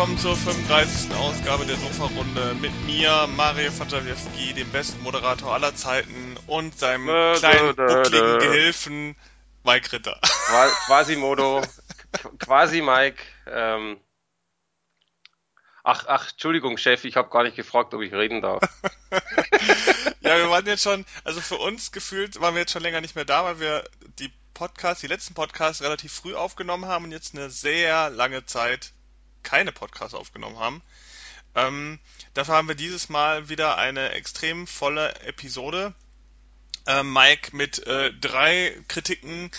Willkommen zur 35. Ausgabe der Sofa-Runde mit mir, Mario Fatawiewski, dem besten Moderator aller Zeiten und seinem Dö, kleinen, dö, buckligen dö. Gehilfen Mike Ritter. Qua- Quasimodo, Qu- quasi Mike. Ähm, ach, ach, Entschuldigung, Chef, ich habe gar nicht gefragt, ob ich reden darf. Ja, wir waren jetzt schon, also für uns gefühlt waren wir jetzt schon länger nicht mehr da, weil wir die Podcasts, die letzten Podcasts relativ früh aufgenommen haben und jetzt eine sehr lange Zeit keine Podcasts aufgenommen haben. Ähm, dafür haben wir dieses Mal wieder eine extrem volle Episode. Ähm, Mike mit äh, drei Kritiken,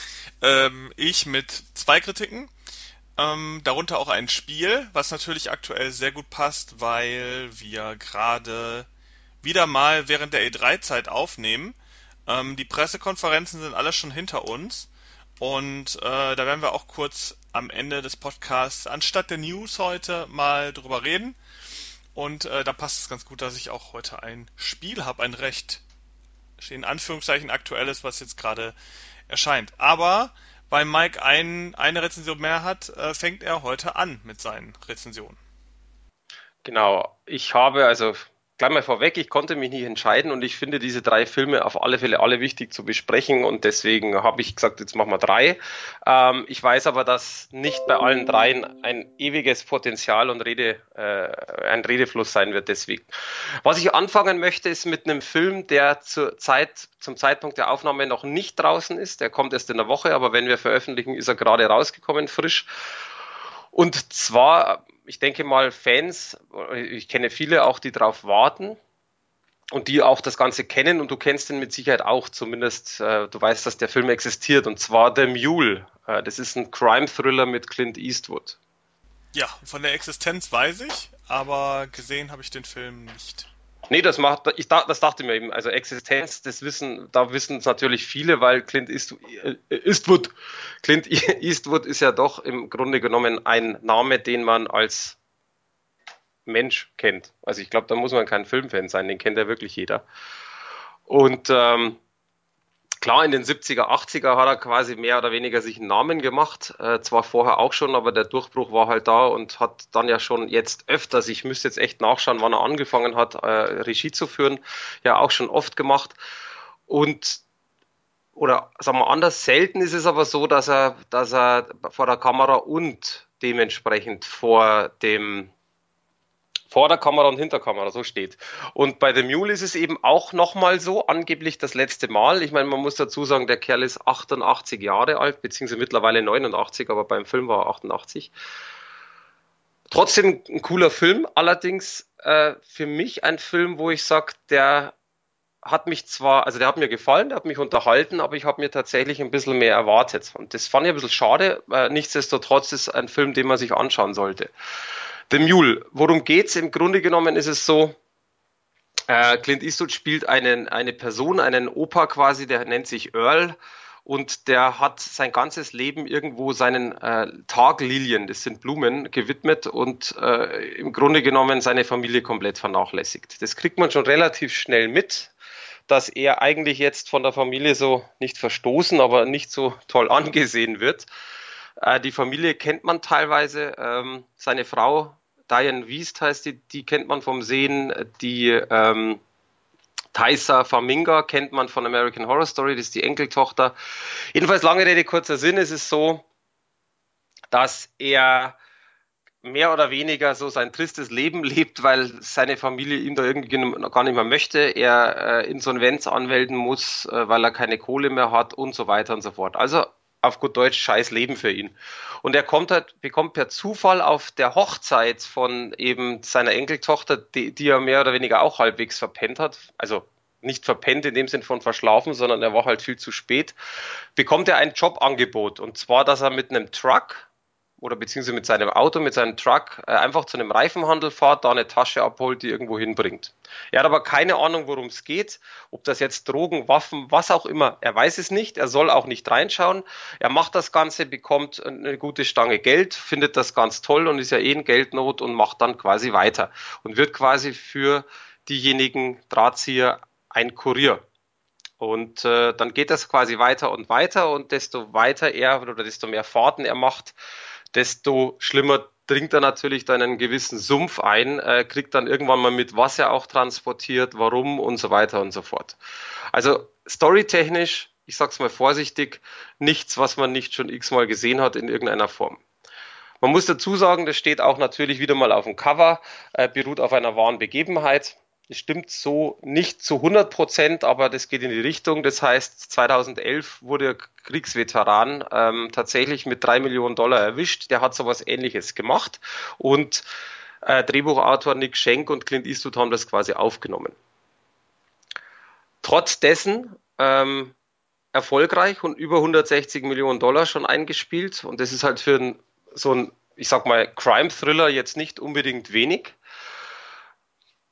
ähm, ich mit zwei Kritiken. Ähm, darunter auch ein Spiel, was natürlich aktuell sehr gut passt, weil wir gerade wieder mal während der E3-Zeit aufnehmen. Ähm, die Pressekonferenzen sind alle schon hinter uns. Und äh, da werden wir auch kurz am Ende des Podcasts anstatt der News heute mal drüber reden. Und äh, da passt es ganz gut, dass ich auch heute ein Spiel habe, ein recht in Anführungszeichen aktuelles, was jetzt gerade erscheint. Aber weil Mike ein, eine Rezension mehr hat, äh, fängt er heute an mit seinen Rezensionen. Genau, ich habe also gleich mal vorweg, ich konnte mich nicht entscheiden und ich finde diese drei Filme auf alle Fälle alle wichtig zu besprechen und deswegen habe ich gesagt, jetzt machen wir drei. Ähm, ich weiß aber, dass nicht bei allen dreien ein ewiges Potenzial und Rede, äh, ein Redefluss sein wird deswegen. Was ich anfangen möchte, ist mit einem Film, der zur Zeit, zum Zeitpunkt der Aufnahme noch nicht draußen ist. Der kommt erst in der Woche, aber wenn wir veröffentlichen, ist er gerade rausgekommen, frisch. Und zwar, ich denke mal, Fans, ich kenne viele auch, die drauf warten und die auch das Ganze kennen und du kennst ihn mit Sicherheit auch, zumindest äh, du weißt, dass der Film existiert und zwar The Mule. Äh, das ist ein Crime-Thriller mit Clint Eastwood. Ja, von der Existenz weiß ich, aber gesehen habe ich den Film nicht. Nee, das macht, ich da, das dachte mir eben, also Existenz, das wissen, da wissen es natürlich viele, weil Clint East, äh, Eastwood, Clint Eastwood ist ja doch im Grunde genommen ein Name, den man als Mensch kennt. Also ich glaube, da muss man kein Filmfan sein, den kennt ja wirklich jeder. Und ähm, klar, in den 70er, 80er hat er quasi mehr oder weniger sich einen Namen gemacht. Äh, zwar vorher auch schon, aber der Durchbruch war halt da und hat dann ja schon jetzt öfters, ich müsste jetzt echt nachschauen, wann er angefangen hat, äh, Regie zu führen, ja auch schon oft gemacht. Und oder sagen wir anders, selten ist es aber so, dass er, dass er vor der Kamera und dementsprechend vor dem vor der Kamera und hinter Kamera, so steht. Und bei The Mule ist es eben auch nochmal so, angeblich das letzte Mal. Ich meine, man muss dazu sagen, der Kerl ist 88 Jahre alt, beziehungsweise mittlerweile 89, aber beim Film war er 88. Trotzdem ein cooler Film, allerdings äh, für mich ein Film, wo ich sage, der hat mich zwar, also der hat mir gefallen, der hat mich unterhalten, aber ich habe mir tatsächlich ein bisschen mehr erwartet. Und das fand ich ein bisschen schade. Nichtsdestotrotz ist ein Film, den man sich anschauen sollte. The Mule, worum geht's? Im Grunde genommen ist es so, äh, Clint Eastwood spielt einen, eine Person, einen Opa quasi, der nennt sich Earl und der hat sein ganzes Leben irgendwo seinen äh, Taglilien, das sind Blumen, gewidmet und äh, im Grunde genommen seine Familie komplett vernachlässigt. Das kriegt man schon relativ schnell mit, dass er eigentlich jetzt von der Familie so nicht verstoßen, aber nicht so toll angesehen wird. Äh, die Familie kennt man teilweise. Ähm, seine Frau, Diane Wiest heißt die, die kennt man vom Sehen. Die ähm, Thaisa Faminga kennt man von American Horror Story, das ist die Enkeltochter. Jedenfalls lange Rede, kurzer Sinn, ist es so, dass er mehr oder weniger so sein tristes Leben lebt, weil seine Familie ihn da irgendwie gar nicht mehr möchte. Er äh, Insolvenz anmelden muss, äh, weil er keine Kohle mehr hat und so weiter und so fort. Also auf gut Deutsch scheiß Leben für ihn. Und er kommt halt, bekommt per Zufall auf der Hochzeit von eben seiner Enkeltochter, die, die er mehr oder weniger auch halbwegs verpennt hat, also nicht verpennt in dem Sinn von verschlafen, sondern er war halt viel zu spät, bekommt er ein Jobangebot. Und zwar, dass er mit einem Truck oder beziehungsweise mit seinem Auto, mit seinem Truck äh, einfach zu einem Reifenhandel fahrt, da eine Tasche abholt, die irgendwo hinbringt. Er hat aber keine Ahnung, worum es geht, ob das jetzt Drogen, Waffen, was auch immer. Er weiß es nicht, er soll auch nicht reinschauen. Er macht das Ganze, bekommt eine gute Stange Geld, findet das ganz toll und ist ja eh in Geldnot und macht dann quasi weiter und wird quasi für diejenigen Drahtzieher ein Kurier. Und äh, dann geht das quasi weiter und weiter und desto weiter er oder desto mehr Fahrten er macht, desto schlimmer dringt er natürlich dann einen gewissen Sumpf ein, äh, kriegt dann irgendwann mal mit, was er auch transportiert, warum und so weiter und so fort. Also storytechnisch, ich sag's mal vorsichtig, nichts, was man nicht schon x-mal gesehen hat in irgendeiner Form. Man muss dazu sagen, das steht auch natürlich wieder mal auf dem Cover, äh, beruht auf einer wahren Begebenheit. Das stimmt so nicht zu 100 Prozent, aber das geht in die Richtung. Das heißt, 2011 wurde Kriegsveteran ähm, tatsächlich mit drei Millionen Dollar erwischt. Der hat sowas ähnliches gemacht und äh, Drehbuchautor Nick Schenk und Clint Eastwood haben das quasi aufgenommen. Trotz dessen ähm, erfolgreich und über 160 Millionen Dollar schon eingespielt und das ist halt für so ein, ich sag mal, Crime-Thriller jetzt nicht unbedingt wenig.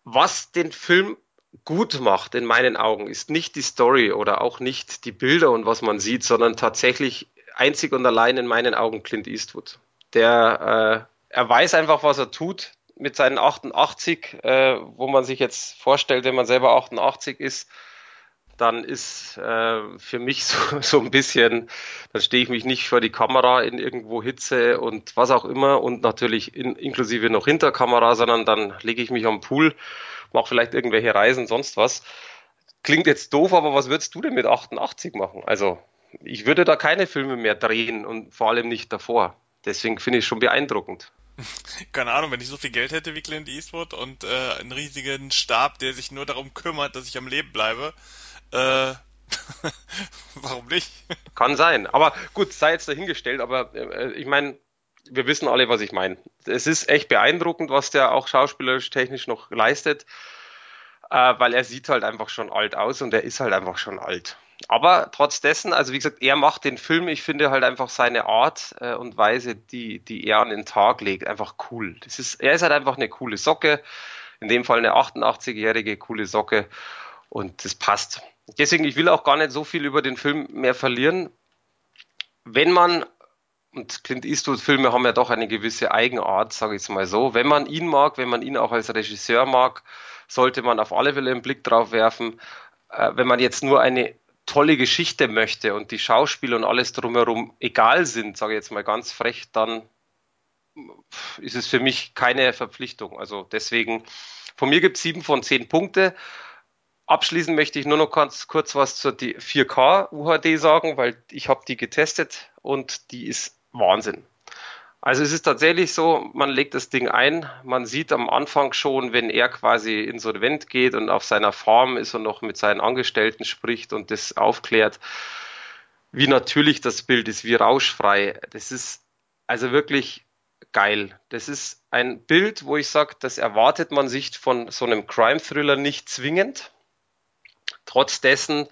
Was den Film gut macht, in meinen Augen, ist nicht die Story oder auch nicht die Bilder und was man sieht, sondern tatsächlich einzig und allein in meinen Augen Clint Eastwood. Der, äh, er weiß einfach, was er tut mit seinen 88, äh, wo man sich jetzt vorstellt, wenn man selber 88 ist, dann ist äh, für mich so, so ein bisschen, dann stehe ich mich nicht vor die Kamera in irgendwo Hitze und was auch immer und natürlich in, inklusive noch hinter Kamera, sondern dann lege ich mich am Pool, mache vielleicht irgendwelche Reisen, sonst was. Klingt jetzt doof, aber was würdest du denn mit 88 machen? Also ich würde da keine Filme mehr drehen und vor allem nicht davor. Deswegen finde ich es schon beeindruckend. Keine Ahnung, wenn ich so viel Geld hätte wie Clint Eastwood und äh, einen riesigen Stab, der sich nur darum kümmert, dass ich am Leben bleibe, äh, warum nicht? Kann sein. Aber gut, sei jetzt dahingestellt. Aber äh, ich meine, wir wissen alle, was ich meine. Es ist echt beeindruckend, was der auch schauspielerisch technisch noch leistet, äh, weil er sieht halt einfach schon alt aus und er ist halt einfach schon alt. Aber trotz dessen, also wie gesagt, er macht den Film, ich finde halt einfach seine Art äh, und Weise, die, die er an den Tag legt, einfach cool. Das ist, er ist halt einfach eine coole Socke, in dem Fall eine 88-jährige coole Socke und das passt. Deswegen, ich will auch gar nicht so viel über den Film mehr verlieren. Wenn man, und Clint Eastwood-Filme haben ja doch eine gewisse Eigenart, sage ich es mal so, wenn man ihn mag, wenn man ihn auch als Regisseur mag, sollte man auf alle Fälle einen Blick drauf werfen. Äh, wenn man jetzt nur eine tolle Geschichte möchte und die Schauspieler und alles drumherum egal sind, sage ich jetzt mal ganz frech, dann ist es für mich keine Verpflichtung. Also deswegen, von mir gibt es sieben von zehn Punkte. Abschließend möchte ich nur noch ganz kurz was zur 4K UHD sagen, weil ich habe die getestet und die ist Wahnsinn. Also es ist tatsächlich so, man legt das Ding ein, man sieht am Anfang schon, wenn er quasi insolvent geht und auf seiner Farm ist und noch mit seinen Angestellten spricht und das aufklärt, wie natürlich das Bild ist, wie rauschfrei. Das ist also wirklich geil. Das ist ein Bild, wo ich sage, das erwartet man sich von so einem Crime-Thriller nicht zwingend trotz dessen,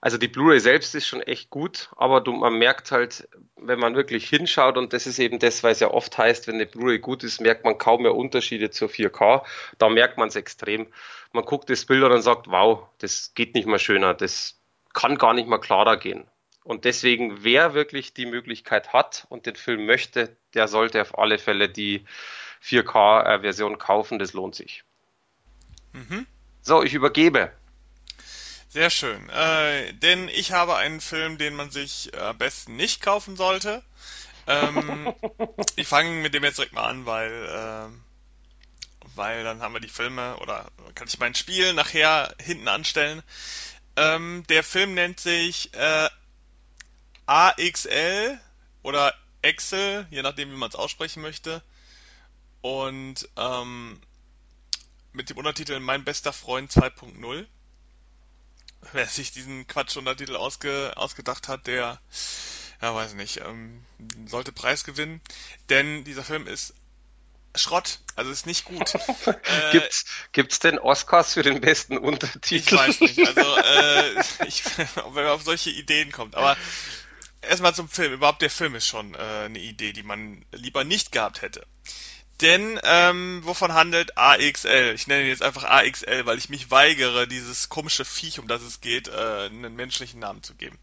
also die Blu-ray selbst ist schon echt gut, aber du, man merkt halt, wenn man wirklich hinschaut, und das ist eben das, es ja oft heißt, wenn eine Blu-ray gut ist, merkt man kaum mehr Unterschiede zur 4K. Da merkt man es extrem. Man guckt das Bild und sagt, wow, das geht nicht mehr schöner, das kann gar nicht mehr klarer gehen. Und deswegen, wer wirklich die Möglichkeit hat und den Film möchte, der sollte auf alle Fälle die 4K-Version kaufen, das lohnt sich. Mhm. So, ich übergebe. Sehr schön. Äh, denn ich habe einen Film, den man sich am besten nicht kaufen sollte. Ähm, ich fange mit dem jetzt direkt mal an, weil, äh, weil dann haben wir die Filme oder kann ich mein Spiel nachher hinten anstellen. Ähm, der Film nennt sich äh, AXL oder Excel, je nachdem, wie man es aussprechen möchte. Und ähm, mit dem Untertitel Mein bester Freund 2.0 wer sich diesen Quatsch-Untertitel ausge, ausgedacht hat, der, ja, weiß nicht, ähm, sollte Preis gewinnen, denn dieser Film ist Schrott, also ist nicht gut. äh, gibt's, gibt's denn Oscars für den besten Untertitel? Ich weiß nicht, also äh, ich, wenn man auf solche Ideen kommt, aber erstmal zum Film. Überhaupt der Film ist schon äh, eine Idee, die man lieber nicht gehabt hätte. Denn ähm, wovon handelt AXL? Ich nenne ihn jetzt einfach AXL, weil ich mich weigere, dieses komische Viech, um das es geht, äh, einen menschlichen Namen zu geben.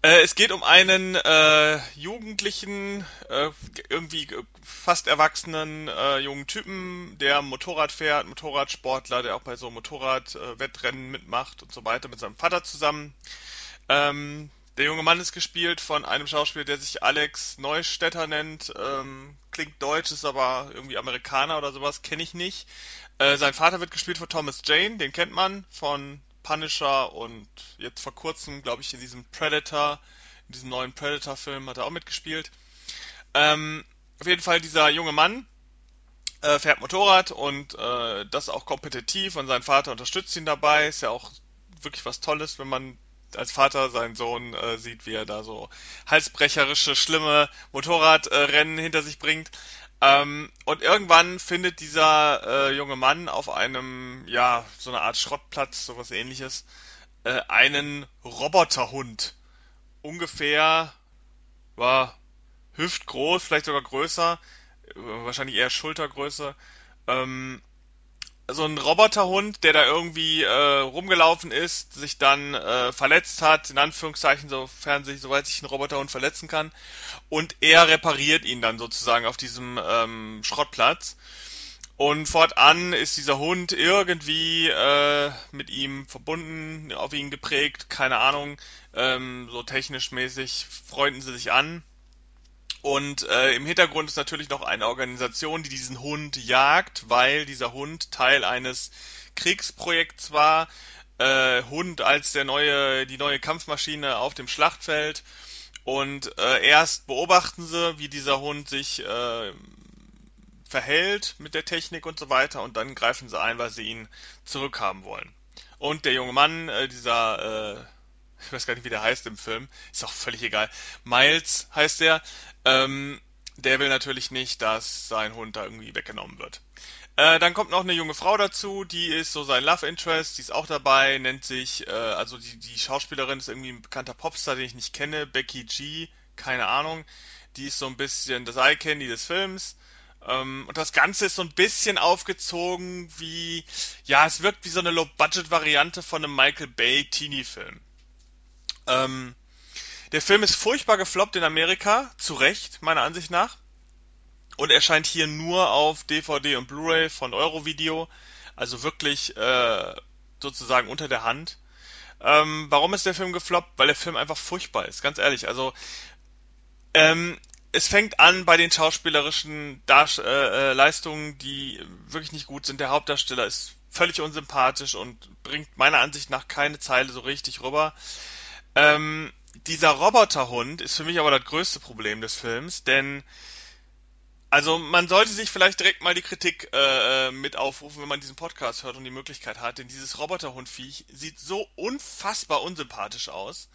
Äh, es geht um einen äh, jugendlichen, äh, irgendwie fast erwachsenen äh, jungen Typen, der Motorrad fährt, Motorradsportler, der auch bei so Motorradwettrennen mitmacht und so weiter, mit seinem Vater zusammen. Ähm, Der junge Mann ist gespielt von einem Schauspieler, der sich Alex Neustädter nennt. Ähm, klingt deutsch, ist aber irgendwie Amerikaner oder sowas, kenne ich nicht. Äh, sein Vater wird gespielt von Thomas Jane, den kennt man von Punisher und jetzt vor kurzem, glaube ich, in diesem Predator, in diesem neuen Predator-Film hat er auch mitgespielt. Ähm, auf jeden Fall dieser junge Mann äh, fährt Motorrad und äh, das auch kompetitiv und sein Vater unterstützt ihn dabei. Ist ja auch wirklich was Tolles, wenn man als Vater seinen Sohn äh, sieht, wie er da so halsbrecherische, schlimme Motorradrennen hinter sich bringt. Ähm, und irgendwann findet dieser äh, junge Mann auf einem, ja, so eine Art Schrottplatz, sowas ähnliches, äh, einen Roboterhund. Ungefähr, war hüftgroß, vielleicht sogar größer, äh, wahrscheinlich eher Schultergröße. Ähm, so ein Roboterhund, der da irgendwie äh, rumgelaufen ist, sich dann äh, verletzt hat, in Anführungszeichen, sofern sich, soweit sich ein Roboterhund verletzen kann, und er repariert ihn dann sozusagen auf diesem ähm, Schrottplatz. Und fortan ist dieser Hund irgendwie äh, mit ihm verbunden, auf ihn geprägt, keine Ahnung, ähm, so technisch mäßig freunden sie sich an. Und äh, im Hintergrund ist natürlich noch eine Organisation, die diesen Hund jagt, weil dieser Hund Teil eines Kriegsprojekts war. Äh, Hund als der neue, die neue Kampfmaschine auf dem Schlachtfeld. Und äh, erst beobachten sie, wie dieser Hund sich äh, verhält mit der Technik und so weiter, und dann greifen sie ein, weil sie ihn zurückhaben wollen. Und der junge Mann, äh, dieser äh, ich weiß gar nicht, wie der heißt im Film, ist auch völlig egal. Miles heißt der, ähm, der will natürlich nicht, dass sein Hund da irgendwie weggenommen wird. Äh, dann kommt noch eine junge Frau dazu, die ist so sein Love Interest, die ist auch dabei, nennt sich, äh, also die, die Schauspielerin ist irgendwie ein bekannter Popstar, den ich nicht kenne, Becky G, keine Ahnung. Die ist so ein bisschen das Eye Candy des Films. Ähm, und das Ganze ist so ein bisschen aufgezogen wie, ja, es wirkt wie so eine Low-Budget-Variante von einem Michael Bay Teenie-Film. Ähm, der Film ist furchtbar gefloppt in Amerika, zu Recht, meiner Ansicht nach. Und erscheint hier nur auf DVD und Blu-ray von Eurovideo, also wirklich äh, sozusagen unter der Hand. Ähm, warum ist der Film gefloppt? Weil der Film einfach furchtbar ist, ganz ehrlich. Also ähm, es fängt an bei den schauspielerischen Dar äh, äh, Leistungen, die wirklich nicht gut sind. Der Hauptdarsteller ist völlig unsympathisch und bringt meiner Ansicht nach keine Zeile so richtig rüber. Ähm, dieser Roboterhund ist für mich aber das größte Problem des Films, denn also man sollte sich vielleicht direkt mal die Kritik äh, mit aufrufen, wenn man diesen Podcast hört und die Möglichkeit hat, denn dieses Roboterhundviech sieht so unfassbar unsympathisch aus.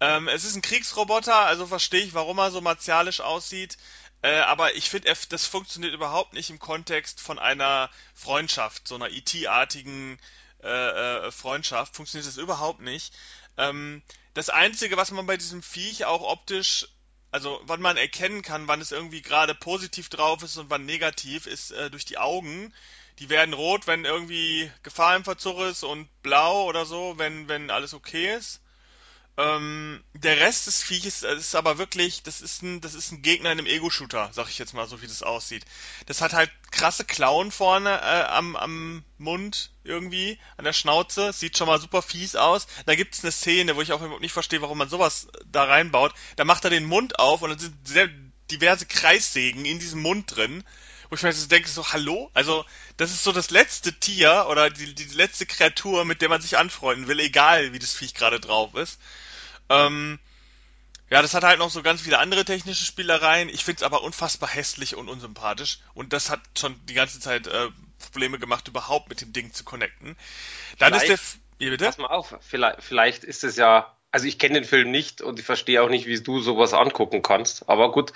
Ähm, es ist ein Kriegsroboter, also verstehe ich, warum er so martialisch aussieht. Äh, aber ich finde, das funktioniert überhaupt nicht im Kontext von einer Freundschaft, so einer IT-artigen e äh, äh, Freundschaft. Funktioniert das überhaupt nicht. Ähm, das Einzige, was man bei diesem Viech auch optisch, also wann man erkennen kann, wann es irgendwie gerade positiv drauf ist und wann negativ, ist äh, durch die Augen. Die werden rot, wenn irgendwie Gefahr im Verzug ist und blau oder so, wenn, wenn alles okay ist. Ähm, der Rest des Vieches ist aber wirklich, das ist ein, das ist ein Gegner in einem Ego-Shooter, sag ich jetzt mal, so wie das aussieht. Das hat halt krasse Klauen vorne äh, am, am Mund irgendwie, an der Schnauze, sieht schon mal super fies aus. Da gibt's eine Szene, wo ich auch nicht verstehe, warum man sowas da reinbaut. Da macht er den Mund auf und dann sind sehr diverse Kreissägen in diesem Mund drin. Wo ich mir so denke, so, hallo? Also, das ist so das letzte Tier oder die, die letzte Kreatur, mit der man sich anfreunden will, egal wie das Viech gerade drauf ist. Ähm, ja, das hat halt noch so ganz viele andere technische Spielereien. Ich finde es aber unfassbar hässlich und unsympathisch. Und das hat schon die ganze Zeit äh, Probleme gemacht, überhaupt mit dem Ding zu connecten. Dann vielleicht, ist der. Wie bitte? Pass mal auf, vielleicht, vielleicht ist es ja also ich kenne den Film nicht und ich verstehe auch nicht, wie du sowas angucken kannst. Aber gut,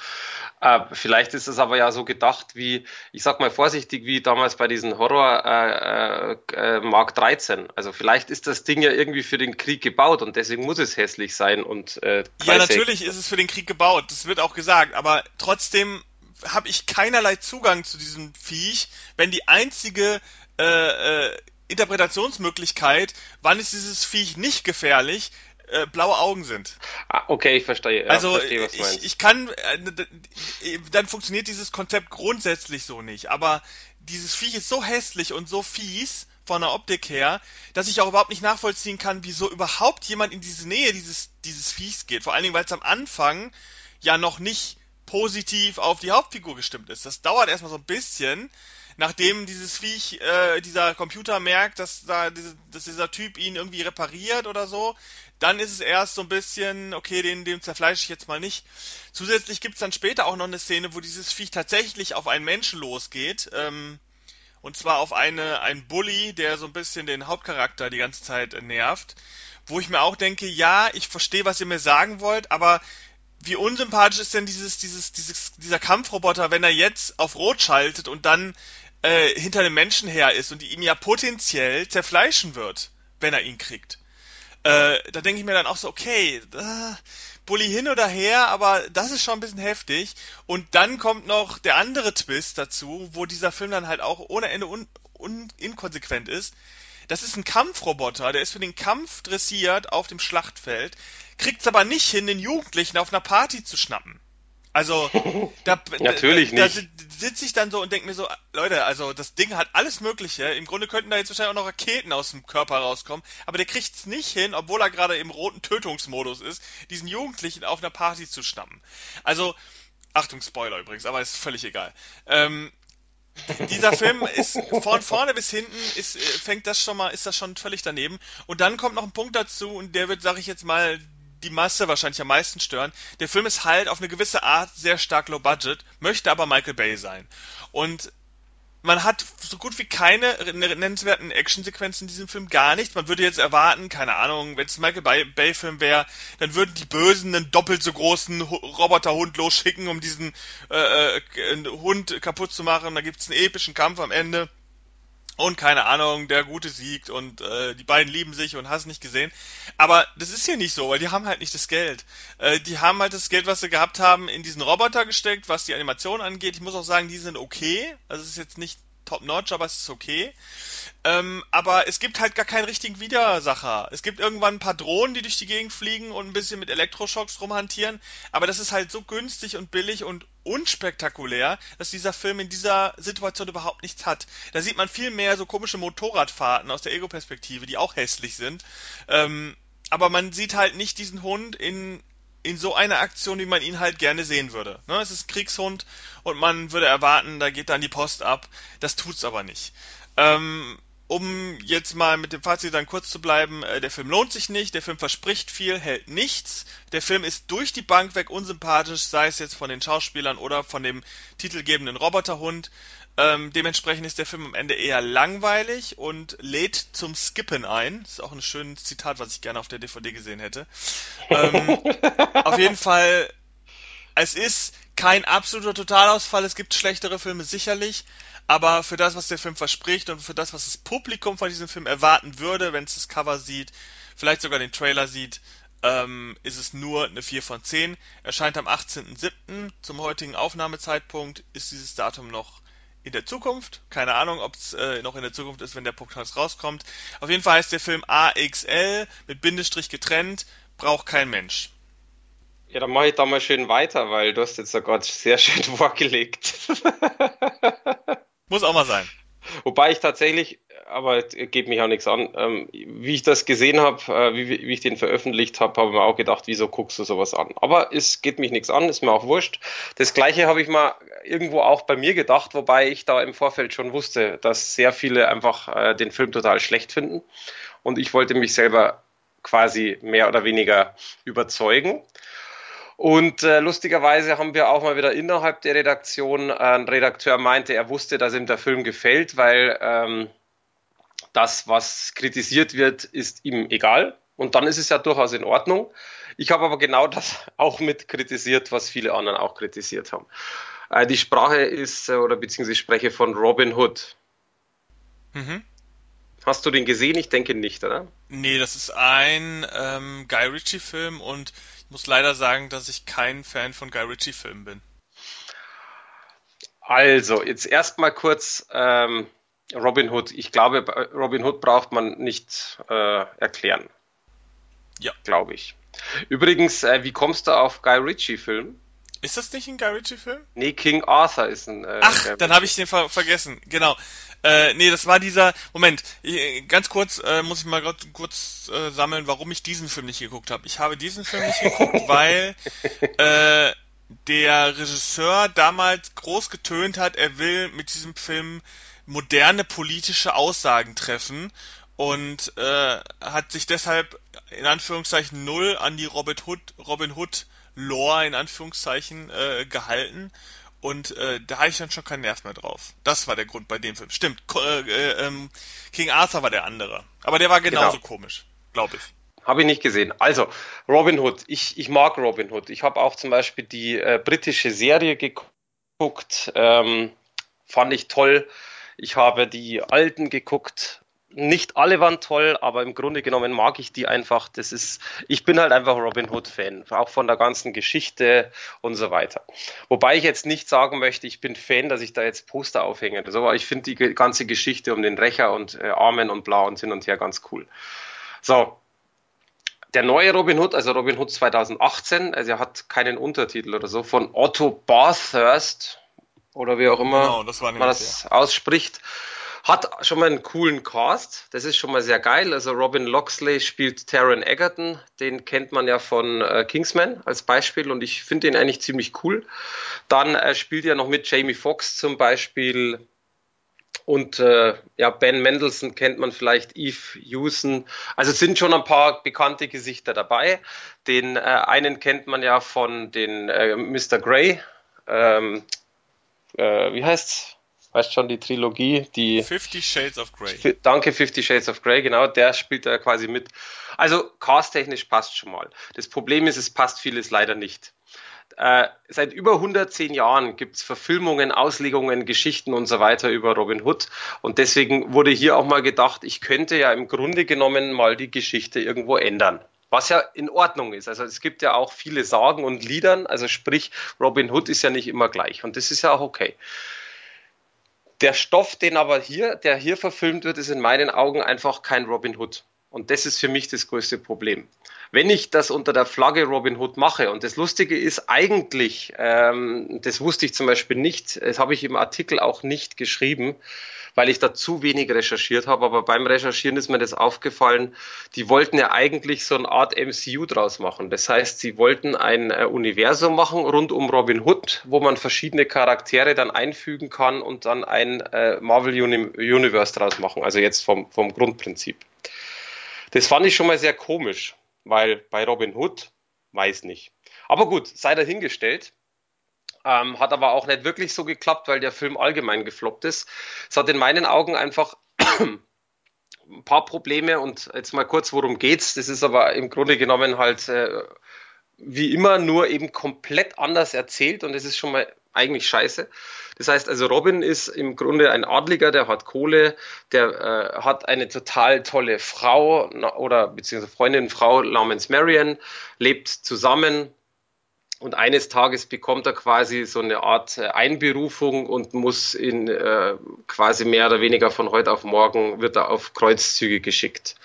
äh, vielleicht ist es aber ja so gedacht wie, ich sag mal vorsichtig, wie damals bei diesen Horror äh, äh, Mark 13. Also vielleicht ist das Ding ja irgendwie für den Krieg gebaut und deswegen muss es hässlich sein und äh, Ja, natürlich ist es für den Krieg gebaut, das wird auch gesagt, aber trotzdem habe ich keinerlei Zugang zu diesem Viech, wenn die einzige äh, äh, Interpretationsmöglichkeit, wann ist dieses Viech nicht gefährlich, äh, blaue Augen sind. Ah, okay, ich verstehe. Ja, also verstehe, ich, ich kann, äh, dann funktioniert dieses Konzept grundsätzlich so nicht. Aber dieses Viech ist so hässlich und so fies, von der Optik her, dass ich auch überhaupt nicht nachvollziehen kann, wieso überhaupt jemand in diese Nähe dieses, dieses Viechs geht. Vor allen Dingen, weil es am Anfang ja noch nicht positiv auf die Hauptfigur gestimmt ist. Das dauert erstmal so ein bisschen, nachdem dieses Viech, äh, dieser Computer merkt, dass da dass dieser Typ ihn irgendwie repariert oder so, dann ist es erst so ein bisschen, okay, den, den zerfleische ich jetzt mal nicht. Zusätzlich gibt's dann später auch noch eine Szene, wo dieses Viech tatsächlich auf einen Menschen losgeht. Ähm, und zwar auf eine, einen Bully, der so ein bisschen den Hauptcharakter die ganze Zeit nervt. Wo ich mir auch denke, ja, ich verstehe, was ihr mir sagen wollt, aber wie unsympathisch ist denn dieses, dieses, dieses, dieser Kampfroboter, wenn er jetzt auf Rot schaltet und dann äh, hinter dem Menschen her ist und ihn ja potenziell zerfleischen wird, wenn er ihn kriegt. Äh, da denke ich mir dann auch so, okay, äh, Bully hin oder her, aber das ist schon ein bisschen heftig. Und dann kommt noch der andere Twist dazu, wo dieser Film dann halt auch ohne Ende un, un inkonsequent ist. Das ist ein Kampfroboter, der ist für den Kampf dressiert auf dem Schlachtfeld, kriegt es aber nicht hin, den Jugendlichen auf einer Party zu schnappen. Also, da, Natürlich da, da sitze ich dann so und denke mir so, Leute, also das Ding hat alles Mögliche. Im Grunde könnten da jetzt wahrscheinlich auch noch Raketen aus dem Körper rauskommen, aber der kriegt es nicht hin, obwohl er gerade im roten Tötungsmodus ist, diesen Jugendlichen auf einer Party zu schnappen. Also, Achtung, Spoiler übrigens, aber ist völlig egal. Ähm, dieser Film ist von vorne bis hinten ist, äh, fängt das schon mal, ist das schon völlig daneben. Und dann kommt noch ein Punkt dazu und der wird, sag ich jetzt mal, die Masse wahrscheinlich am meisten stören. Der Film ist halt auf eine gewisse Art sehr stark low budget, möchte aber Michael Bay sein. Und man hat so gut wie keine nennenswerten Actionsequenzen in diesem Film, gar nicht. Man würde jetzt erwarten, keine Ahnung, wenn es ein Michael Bay-Film wäre, dann würden die Bösen einen doppelt so großen Roboterhund losschicken, um diesen äh, äh, Hund kaputt zu machen. Da gibt es einen epischen Kampf am Ende und keine Ahnung, der Gute siegt und äh, die beiden lieben sich und hast nicht gesehen. Aber das ist hier nicht so, weil die haben halt nicht das Geld. Äh, die haben halt das Geld, was sie gehabt haben, in diesen Roboter gesteckt, was die Animation angeht. Ich muss auch sagen, die sind okay. Also es ist jetzt nicht top-notch, aber es ist okay. Ähm, aber es gibt halt gar keinen richtigen Widersacher. Es gibt irgendwann ein paar Drohnen, die durch die Gegend fliegen und ein bisschen mit Elektroschocks rumhantieren. Aber das ist halt so günstig und billig und unspektakulär, dass dieser Film in dieser Situation überhaupt nichts hat. Da sieht man viel mehr so komische Motorradfahrten aus der Ego-Perspektive, die auch hässlich sind. Ähm, aber man sieht halt nicht diesen Hund in in so einer Aktion, wie man ihn halt gerne sehen würde. Ne? Es ist Kriegshund und man würde erwarten, da geht dann die Post ab. Das tut's aber nicht. Ähm, um jetzt mal mit dem Fazit dann kurz zu bleiben, äh, der Film lohnt sich nicht, der Film verspricht viel, hält nichts. Der Film ist durch die Bank weg unsympathisch, sei es jetzt von den Schauspielern oder von dem titelgebenden Roboterhund. Ähm, dementsprechend ist der Film am Ende eher langweilig und lädt zum Skippen ein. Das ist auch ein schönes Zitat, was ich gerne auf der DVD gesehen hätte. Ähm, auf jeden Fall, es ist kein absoluter Totalausfall. Es gibt schlechtere Filme sicherlich, aber für das, was der Film verspricht und für das, was das Publikum von diesem Film erwarten würde, wenn es das Cover sieht, vielleicht sogar den Trailer sieht, ähm, ist es nur eine 4 von 10. Erscheint am 18.07. Zum heutigen Aufnahmezeitpunkt ist dieses Datum noch in der Zukunft. Keine Ahnung, ob es äh, noch in der Zukunft ist, wenn der Podcast rauskommt. Auf jeden Fall heißt der Film AXL mit Bindestrich getrennt, braucht kein Mensch. Ja, dann mache ich da mal schön weiter, weil du hast jetzt sogar sehr schön vorgelegt. Muss auch mal sein. Wobei ich tatsächlich, aber geht mich auch nichts an, ähm, wie ich das gesehen habe, äh, wie, wie, ich den veröffentlicht habe, habe ich mir auch gedacht, wieso guckst du sowas an? Aber es geht mich nichts an, ist mir auch wurscht. Das gleiche habe ich mal irgendwo auch bei mir gedacht, wobei ich da im Vorfeld schon wusste, dass sehr viele einfach äh, den Film total schlecht finden. Und ich wollte mich selber quasi mehr oder weniger überzeugen. Und äh, lustigerweise haben wir auch mal wieder innerhalb der Redaktion, äh, ein Redakteur meinte, er wusste, dass ihm der Film gefällt, weil ähm, das, was kritisiert wird, ist ihm egal. Und dann ist es ja durchaus in Ordnung. Ich habe aber genau das auch mit kritisiert, was viele anderen auch kritisiert haben. Äh, die Sprache ist, äh, oder beziehungsweise ich spreche von Robin Hood. Mhm. Hast du den gesehen? Ich denke nicht, oder? Nee, das ist ein ähm, Guy Ritchie-Film und muss leider sagen, dass ich kein Fan von Guy Ritchie-Filmen bin. Also, jetzt erstmal kurz ähm, Robin Hood. Ich glaube, Robin Hood braucht man nicht äh, erklären. Ja. Glaube ich. Übrigens, äh, wie kommst du auf Guy Ritchie-Film? Ist das nicht ein Guy Ritchie-Film? Nee, King Arthur ist ein. Äh, Ach, dann habe ich den ver vergessen. Genau. Äh, nee, das war dieser. Moment, ich, ganz kurz äh, muss ich mal kurz äh, sammeln, warum ich diesen Film nicht geguckt habe. Ich habe diesen Film nicht geguckt, weil äh, der Regisseur damals groß getönt hat, er will mit diesem Film moderne politische Aussagen treffen und äh, hat sich deshalb in Anführungszeichen null an die Robin Hood Robin Hood Lore in Anführungszeichen äh, gehalten und äh, da hatte ich dann schon keinen Nerv mehr drauf. Das war der Grund bei dem Film. Stimmt, äh, äh, ähm, King Arthur war der andere, aber der war genauso genau. komisch, glaube ich. Habe ich nicht gesehen. Also, Robin Hood. Ich, ich mag Robin Hood. Ich habe auch zum Beispiel die äh, britische Serie geguckt. Ähm, fand ich toll. Ich habe die alten geguckt. Nicht alle waren toll, aber im Grunde genommen mag ich die einfach. Das ist, ich bin halt einfach Robin Hood-Fan, auch von der ganzen Geschichte und so weiter. Wobei ich jetzt nicht sagen möchte, ich bin Fan, dass ich da jetzt Poster aufhänge. Aber ich finde die ganze Geschichte um den Rächer und äh, Armen und Blau und hin und her ganz cool. So, der neue Robin Hood, also Robin Hood 2018, also er hat keinen Untertitel oder so, von Otto Bathurst oder wie auch immer genau, das man das ja. ausspricht, hat schon mal einen coolen Cast. Das ist schon mal sehr geil. Also Robin Loxley spielt Taron Egerton, den kennt man ja von äh, Kingsman als Beispiel und ich finde ihn eigentlich ziemlich cool. Dann äh, spielt er noch mit Jamie Foxx zum Beispiel und äh, ja, Ben Mendelssohn kennt man vielleicht, Eve Hewson. Also es sind schon ein paar bekannte Gesichter dabei. Den äh, einen kennt man ja von den äh, Mr. Grey. Ähm, äh, wie heißt's? Weißt schon, die Trilogie, die. Fifty Shades of Grey. Danke, Fifty Shades of Grey, genau, der spielt da quasi mit. Also, casttechnisch passt schon mal. Das Problem ist, es passt vieles leider nicht. Äh, seit über 110 Jahren gibt es Verfilmungen, Auslegungen, Geschichten und so weiter über Robin Hood. Und deswegen wurde hier auch mal gedacht, ich könnte ja im Grunde genommen mal die Geschichte irgendwo ändern. Was ja in Ordnung ist. Also es gibt ja auch viele Sagen und Liedern. Also sprich, Robin Hood ist ja nicht immer gleich. Und das ist ja auch okay. Der Stoff, den aber hier, der hier verfilmt wird, ist in meinen Augen einfach kein Robin Hood. Und das ist für mich das größte Problem. Wenn ich das unter der Flagge Robin Hood mache, und das Lustige ist eigentlich, ähm, das wusste ich zum Beispiel nicht, das habe ich im Artikel auch nicht geschrieben, weil ich da zu wenig recherchiert habe, aber beim Recherchieren ist mir das aufgefallen, die wollten ja eigentlich so eine Art MCU draus machen. Das heißt, sie wollten ein äh, Universum machen rund um Robin Hood, wo man verschiedene Charaktere dann einfügen kann und dann ein äh, Marvel Uni Universe draus machen, also jetzt vom, vom Grundprinzip. Das fand ich schon mal sehr komisch, weil bei Robin Hood weiß nicht. Aber gut, sei dahingestellt. Ähm, hat aber auch nicht wirklich so geklappt, weil der Film allgemein gefloppt ist. Es hat in meinen Augen einfach ein paar Probleme und jetzt mal kurz, worum geht's. Das ist aber im Grunde genommen halt äh, wie immer nur eben komplett anders erzählt und es ist schon mal eigentlich scheiße. Das heißt also, Robin ist im Grunde ein Adliger, der hat Kohle, der äh, hat eine total tolle Frau oder beziehungsweise Freundin, Frau namens Marion, lebt zusammen. Und eines Tages bekommt er quasi so eine Art äh, Einberufung und muss in äh, quasi mehr oder weniger von heute auf morgen wird er auf Kreuzzüge geschickt.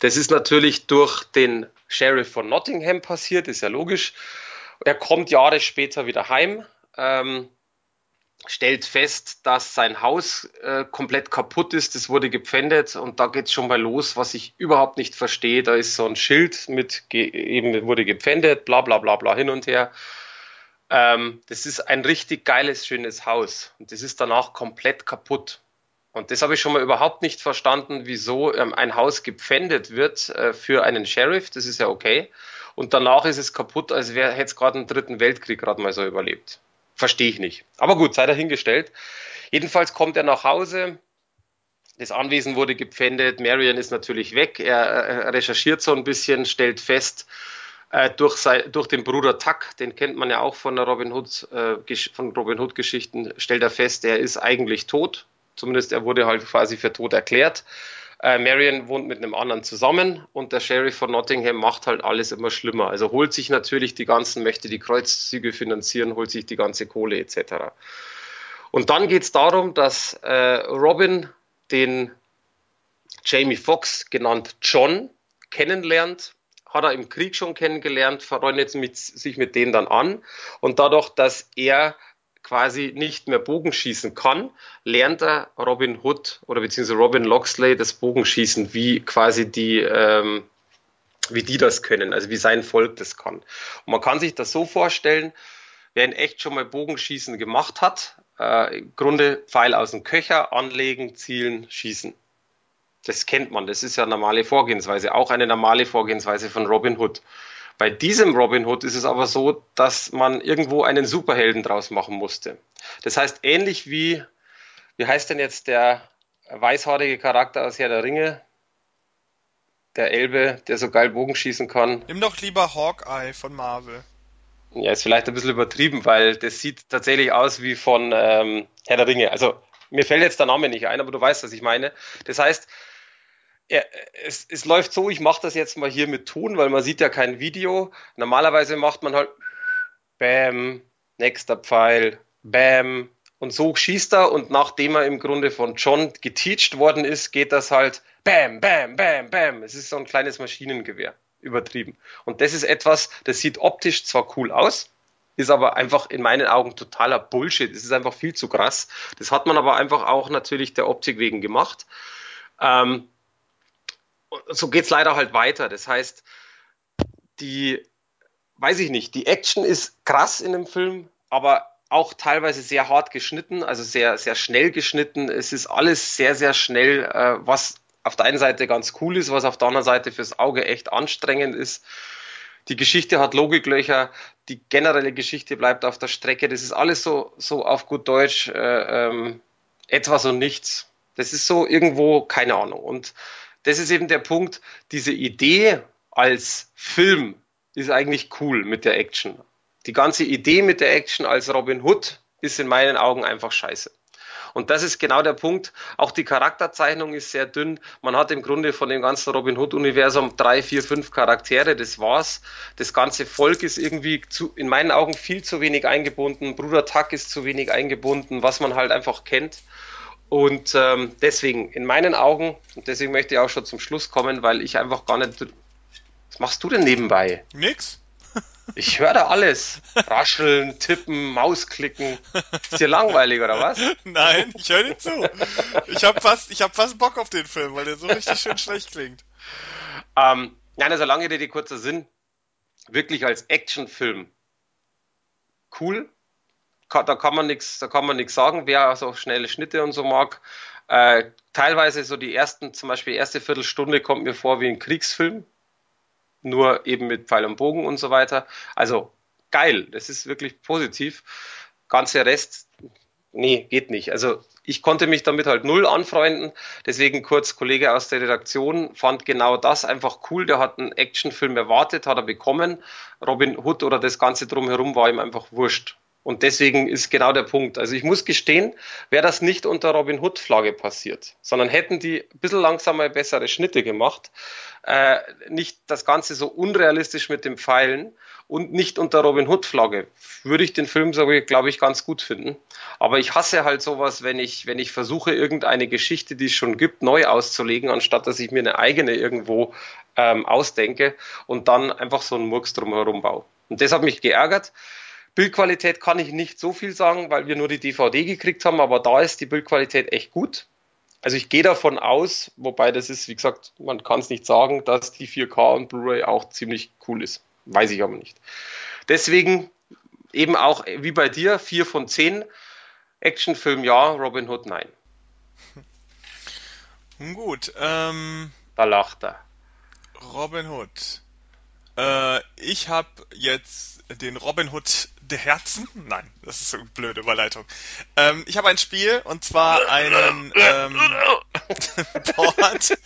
Das ist natürlich durch den Sheriff von Nottingham passiert, ist ja logisch. Er kommt Jahre später wieder heim, ähm, stellt fest, dass sein Haus äh, komplett kaputt ist. Das wurde gepfändet und da geht's schon mal los, was ich überhaupt nicht verstehe. Da ist so ein Schild mit eben wurde gepfändet, bla bla bla bla hin und her. Ähm, das ist ein richtig geiles, schönes Haus und das ist danach komplett kaputt. Und das habe ich schon mal überhaupt nicht verstanden, wieso ähm, ein Haus gepfändet wird äh, für einen Sheriff. Das ist ja okay. Und danach ist es kaputt, als wäre es gerade einen dritten Weltkrieg gerade mal so überlebt. Verstehe ich nicht. Aber gut, sei dahingestellt. Jedenfalls kommt er nach Hause. Das Anwesen wurde gepfändet. Marion ist natürlich weg. Er, er recherchiert so ein bisschen, stellt fest, äh, durch, sein, durch den Bruder Tuck, den kennt man ja auch von der Robin Hood, äh, von Robin Hood Geschichten, stellt er fest, er ist eigentlich tot. Zumindest er wurde halt quasi für tot erklärt. Äh, Marion wohnt mit einem anderen zusammen und der Sheriff von Nottingham macht halt alles immer schlimmer. Also holt sich natürlich die ganzen, möchte die Kreuzzüge finanzieren, holt sich die ganze Kohle etc. Und dann geht es darum, dass äh, Robin den Jamie Foxx, genannt John, kennenlernt. Hat er im Krieg schon kennengelernt, verfreundet mit, sich mit denen dann an. Und dadurch, dass er quasi nicht mehr Bogenschießen kann, lernt er Robin Hood oder beziehungsweise Robin Loxley das Bogenschießen, wie quasi die, ähm, wie die das können, also wie sein Volk das kann. Und man kann sich das so vorstellen, wer in echt schon mal Bogenschießen gemacht hat, äh, im Grunde Pfeil aus dem Köcher anlegen, zielen, schießen. Das kennt man, das ist ja normale Vorgehensweise, auch eine normale Vorgehensweise von Robin Hood. Bei diesem Robin Hood ist es aber so, dass man irgendwo einen Superhelden draus machen musste. Das heißt, ähnlich wie, wie heißt denn jetzt der weißhaarige Charakter aus Herr der Ringe? Der Elbe, der so geil Bogen schießen kann. Nimm doch lieber Hawkeye von Marvel. Ja, ist vielleicht ein bisschen übertrieben, weil das sieht tatsächlich aus wie von ähm, Herr der Ringe. Also mir fällt jetzt der Name nicht ein, aber du weißt, was ich meine. Das heißt, ja, es, es läuft so, ich mache das jetzt mal hier mit Ton, weil man sieht ja kein Video. Normalerweise macht man halt Bam, nächster Pfeil, Bam. Und so schießt er und nachdem er im Grunde von John geteacht worden ist, geht das halt Bam, Bam, Bam, Bam. Es ist so ein kleines Maschinengewehr. Übertrieben. Und das ist etwas, das sieht optisch zwar cool aus, ist aber einfach in meinen Augen totaler Bullshit. Es ist einfach viel zu krass. Das hat man aber einfach auch natürlich der Optik wegen gemacht. Ähm, so geht's leider halt weiter. Das heißt, die, weiß ich nicht, die Action ist krass in dem Film, aber auch teilweise sehr hart geschnitten, also sehr, sehr schnell geschnitten. Es ist alles sehr, sehr schnell, äh, was auf der einen Seite ganz cool ist, was auf der anderen Seite fürs Auge echt anstrengend ist. Die Geschichte hat Logiklöcher, die generelle Geschichte bleibt auf der Strecke. Das ist alles so, so auf gut Deutsch äh, ähm, etwas und nichts. Das ist so irgendwo, keine Ahnung. Und das ist eben der Punkt, diese Idee als Film ist eigentlich cool mit der Action. Die ganze Idee mit der Action als Robin Hood ist in meinen Augen einfach scheiße. Und das ist genau der Punkt. Auch die Charakterzeichnung ist sehr dünn. Man hat im Grunde von dem ganzen Robin Hood-Universum drei, vier, fünf Charaktere. Das war's. Das ganze Volk ist irgendwie zu, in meinen Augen viel zu wenig eingebunden. Bruder Tuck ist zu wenig eingebunden, was man halt einfach kennt. Und ähm, deswegen, in meinen Augen, und deswegen möchte ich auch schon zum Schluss kommen, weil ich einfach gar nicht. Was machst du denn nebenbei? Nix. Ich höre da alles. Rascheln, tippen, Mausklicken. Ist dir langweilig, oder was? Nein, ich höre dir zu. Ich habe fast, ich hab fast Bock auf den Film, weil der so richtig schön schlecht klingt. Ähm, nein, also lange Rede, kurzer Sinn. Wirklich als Actionfilm cool, da kann man nichts, da kann man nichts sagen, wer also schnelle Schnitte und so mag. Äh, teilweise so die ersten, zum Beispiel erste Viertelstunde kommt mir vor wie ein Kriegsfilm, nur eben mit Pfeil und Bogen und so weiter. Also geil, das ist wirklich positiv. Ganze Rest, nee, geht nicht. Also ich konnte mich damit halt null anfreunden. Deswegen kurz Kollege aus der Redaktion fand genau das einfach cool. Der hat einen Actionfilm erwartet, hat er bekommen. Robin Hood oder das Ganze drumherum war ihm einfach wurscht. Und deswegen ist genau der Punkt. Also ich muss gestehen, wäre das nicht unter Robin Hood Flagge passiert, sondern hätten die ein bisschen langsamer bessere Schnitte gemacht, äh, nicht das Ganze so unrealistisch mit dem Pfeilen und nicht unter Robin Hood Flagge, würde ich den Film, glaube ich, ganz gut finden. Aber ich hasse halt sowas, wenn ich, wenn ich versuche, irgendeine Geschichte, die es schon gibt, neu auszulegen, anstatt dass ich mir eine eigene irgendwo ähm, ausdenke und dann einfach so einen Murks drumherum baue. Und das hat mich geärgert. Bildqualität kann ich nicht so viel sagen, weil wir nur die DVD gekriegt haben, aber da ist die Bildqualität echt gut. Also ich gehe davon aus, wobei das ist, wie gesagt, man kann es nicht sagen, dass die 4K und Blu-ray auch ziemlich cool ist. Weiß ich aber nicht. Deswegen eben auch wie bei dir, 4 von 10. Actionfilm ja, Robin Hood nein. Gut, ähm. Da lacht er. Robin Hood. Äh, ich habe jetzt den Robin Hood der Herzen. Nein, das ist so eine blöde Überleitung. Ähm, ich habe ein Spiel und zwar einen ähm, Port,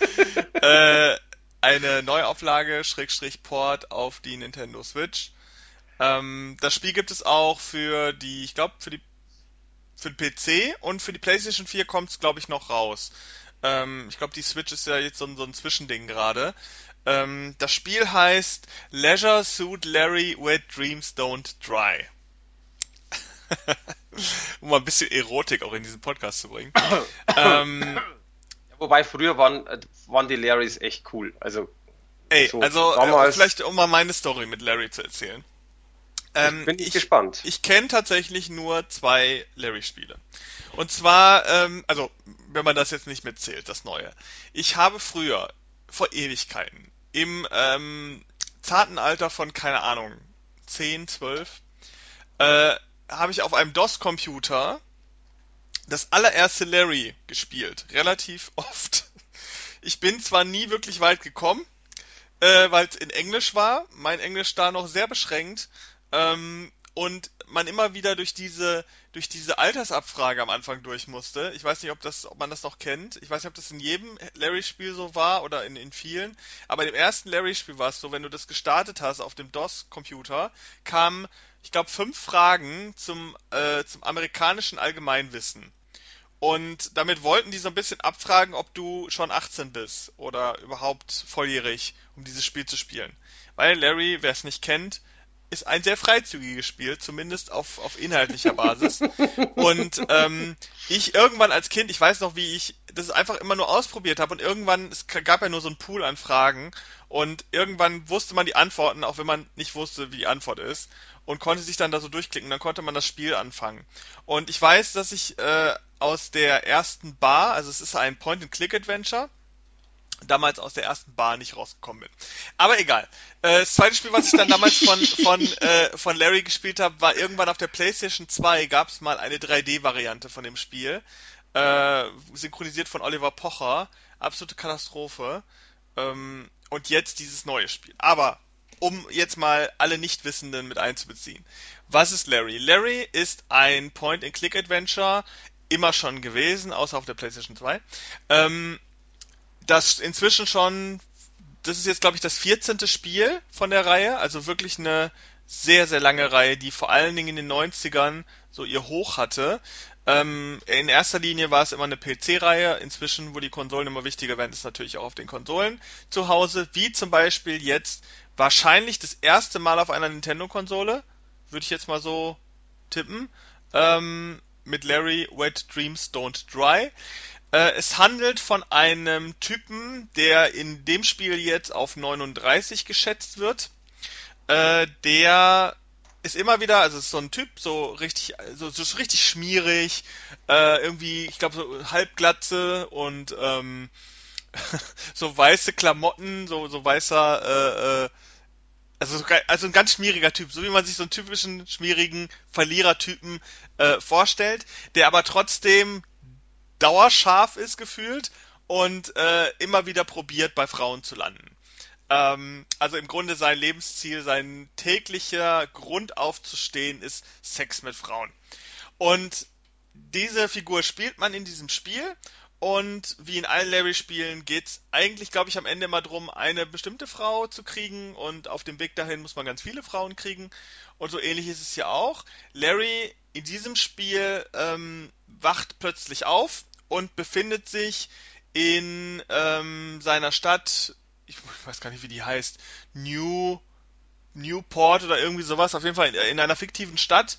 äh, eine Neuauflage, Schrägstrich Port auf die Nintendo Switch. Ähm, das Spiel gibt es auch für die, ich glaube, für die für den PC und für die PlayStation 4 kommt es, glaube ich, noch raus. Ähm, ich glaube, die Switch ist ja jetzt so, so ein Zwischending gerade. Ähm, das Spiel heißt Leisure Suit Larry Wet Dreams Don't Dry. um mal ein bisschen Erotik auch in diesen Podcast zu bringen. ähm, Wobei früher waren, waren die Larrys echt cool. Also, ey, so also äh, vielleicht um mal meine Story mit Larry zu erzählen. Ähm, bin ich, ich gespannt. Ich kenne tatsächlich nur zwei Larry-Spiele. Und zwar, ähm, also, wenn man das jetzt nicht mitzählt, das Neue. Ich habe früher, vor Ewigkeiten, im ähm, zarten Alter von, keine Ahnung, 10, 12, äh, habe ich auf einem DOS-Computer das allererste Larry gespielt. Relativ oft. Ich bin zwar nie wirklich weit gekommen, äh, weil es in Englisch war, mein Englisch da noch sehr beschränkt, ähm, und man immer wieder durch diese durch diese Altersabfrage am Anfang durch musste. Ich weiß nicht, ob das, ob man das noch kennt. Ich weiß nicht, ob das in jedem Larry-Spiel so war oder in, in vielen. Aber im ersten Larry-Spiel war es so, wenn du das gestartet hast auf dem DOS-Computer, kamen, ich glaube, fünf Fragen zum, äh, zum amerikanischen Allgemeinwissen. Und damit wollten die so ein bisschen abfragen, ob du schon 18 bist oder überhaupt volljährig, um dieses Spiel zu spielen. Weil Larry, wer es nicht kennt, ist ein sehr freizügiges Spiel, zumindest auf, auf inhaltlicher Basis. und ähm, ich irgendwann als Kind, ich weiß noch, wie ich das einfach immer nur ausprobiert habe und irgendwann, es gab ja nur so einen Pool an Fragen und irgendwann wusste man die Antworten, auch wenn man nicht wusste, wie die Antwort ist und konnte sich dann da so durchklicken, dann konnte man das Spiel anfangen. Und ich weiß, dass ich äh, aus der ersten Bar, also es ist ein Point-and-Click-Adventure, damals aus der ersten Bar nicht rausgekommen bin. Aber egal. Äh, das zweite Spiel, was ich dann damals von, von, äh, von Larry gespielt habe, war irgendwann auf der PlayStation 2 gab es mal eine 3D-Variante von dem Spiel. Äh, synchronisiert von Oliver Pocher. Absolute Katastrophe. Ähm, und jetzt dieses neue Spiel. Aber um jetzt mal alle Nichtwissenden mit einzubeziehen. Was ist Larry? Larry ist ein Point-and-Click-Adventure, immer schon gewesen, außer auf der PlayStation 2. Ähm, das inzwischen schon, das ist jetzt glaube ich das 14. Spiel von der Reihe, also wirklich eine sehr, sehr lange Reihe, die vor allen Dingen in den 90ern so ihr Hoch hatte. Ähm, in erster Linie war es immer eine PC-Reihe. Inzwischen, wo die Konsolen immer wichtiger werden, ist natürlich auch auf den Konsolen zu Hause. Wie zum Beispiel jetzt wahrscheinlich das erste Mal auf einer Nintendo-Konsole. Würde ich jetzt mal so tippen. Ähm, mit Larry Wet Dreams Don't Dry. Äh, es handelt von einem Typen, der in dem Spiel jetzt auf 39 geschätzt wird. Äh, der ist immer wieder, also ist so ein Typ, so richtig, so, so richtig schmierig, äh, irgendwie, ich glaube, so halbglatze und ähm, so weiße Klamotten, so, so weißer, äh, also, also ein ganz schmieriger Typ, so wie man sich so einen typischen schmierigen Verlierertypen äh, vorstellt, der aber trotzdem dauerscharf ist gefühlt und äh, immer wieder probiert, bei Frauen zu landen. Ähm, also im Grunde sein Lebensziel, sein täglicher Grund aufzustehen ist Sex mit Frauen. Und diese Figur spielt man in diesem Spiel und wie in allen Larry-Spielen geht es eigentlich, glaube ich, am Ende immer darum, eine bestimmte Frau zu kriegen und auf dem Weg dahin muss man ganz viele Frauen kriegen. Und so ähnlich ist es hier auch. Larry in diesem Spiel ähm, wacht plötzlich auf und befindet sich in ähm, seiner Stadt, ich weiß gar nicht, wie die heißt, New Newport oder irgendwie sowas, auf jeden Fall in, in einer fiktiven Stadt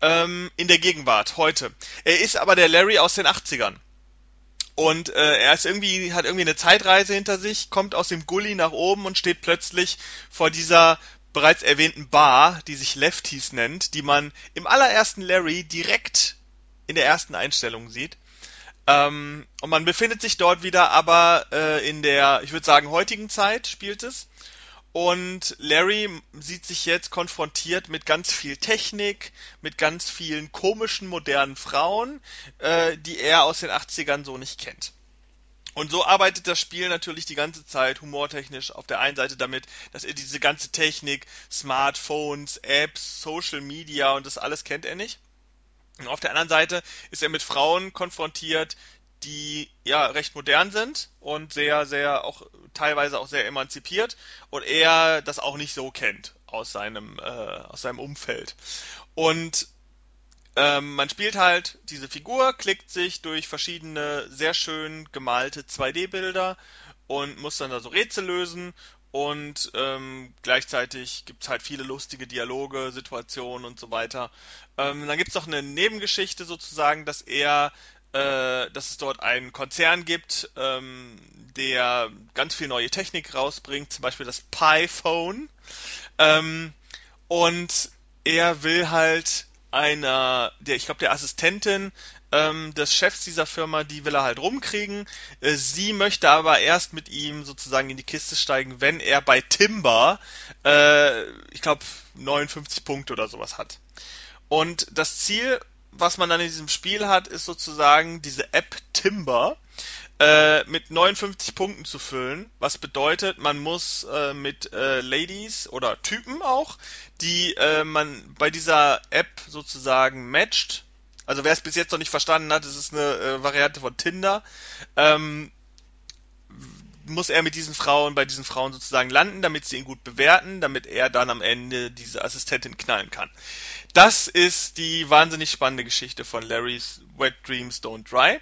ähm, in der Gegenwart, heute. Er ist aber der Larry aus den 80ern. Und äh, er ist irgendwie, hat irgendwie eine Zeitreise hinter sich, kommt aus dem Gully nach oben und steht plötzlich vor dieser bereits erwähnten Bar, die sich Lefties nennt, die man im allerersten Larry direkt in der ersten Einstellung sieht. Ähm, und man befindet sich dort wieder, aber äh, in der, ich würde sagen, heutigen Zeit spielt es. Und Larry sieht sich jetzt konfrontiert mit ganz viel Technik, mit ganz vielen komischen modernen Frauen, äh, die er aus den 80ern so nicht kennt. Und so arbeitet das Spiel natürlich die ganze Zeit humortechnisch auf der einen Seite damit, dass er diese ganze Technik, Smartphones, Apps, Social Media und das alles kennt er nicht. Und auf der anderen Seite ist er mit Frauen konfrontiert, die ja recht modern sind und sehr, sehr auch teilweise auch sehr emanzipiert und er das auch nicht so kennt aus seinem äh, aus seinem Umfeld. Und ähm, man spielt halt diese Figur, klickt sich durch verschiedene sehr schön gemalte 2D-Bilder und muss dann da so Rätsel lösen und ähm, gleichzeitig gibt's halt viele lustige Dialoge, Situationen und so weiter. Ähm, dann gibt's noch eine Nebengeschichte sozusagen, dass er, äh, dass es dort einen Konzern gibt, ähm, der ganz viel neue Technik rausbringt, zum Beispiel das Pi-Phone. Ähm, und er will halt einer, der, ich glaube, der Assistentin ähm, des Chefs dieser Firma, die will er halt rumkriegen. Äh, sie möchte aber erst mit ihm sozusagen in die Kiste steigen, wenn er bei Timber, äh, ich glaube, 59 Punkte oder sowas hat. Und das Ziel, was man dann in diesem Spiel hat, ist sozusagen diese App Timber äh, mit 59 Punkten zu füllen, was bedeutet, man muss äh, mit äh, Ladies oder Typen auch, die äh, man bei dieser App sozusagen matcht. Also wer es bis jetzt noch nicht verstanden hat, es ist eine äh, Variante von Tinder. Ähm, muss er mit diesen Frauen, bei diesen Frauen sozusagen landen, damit sie ihn gut bewerten, damit er dann am Ende diese Assistentin knallen kann. Das ist die wahnsinnig spannende Geschichte von Larry's Wet Dreams Don't Dry.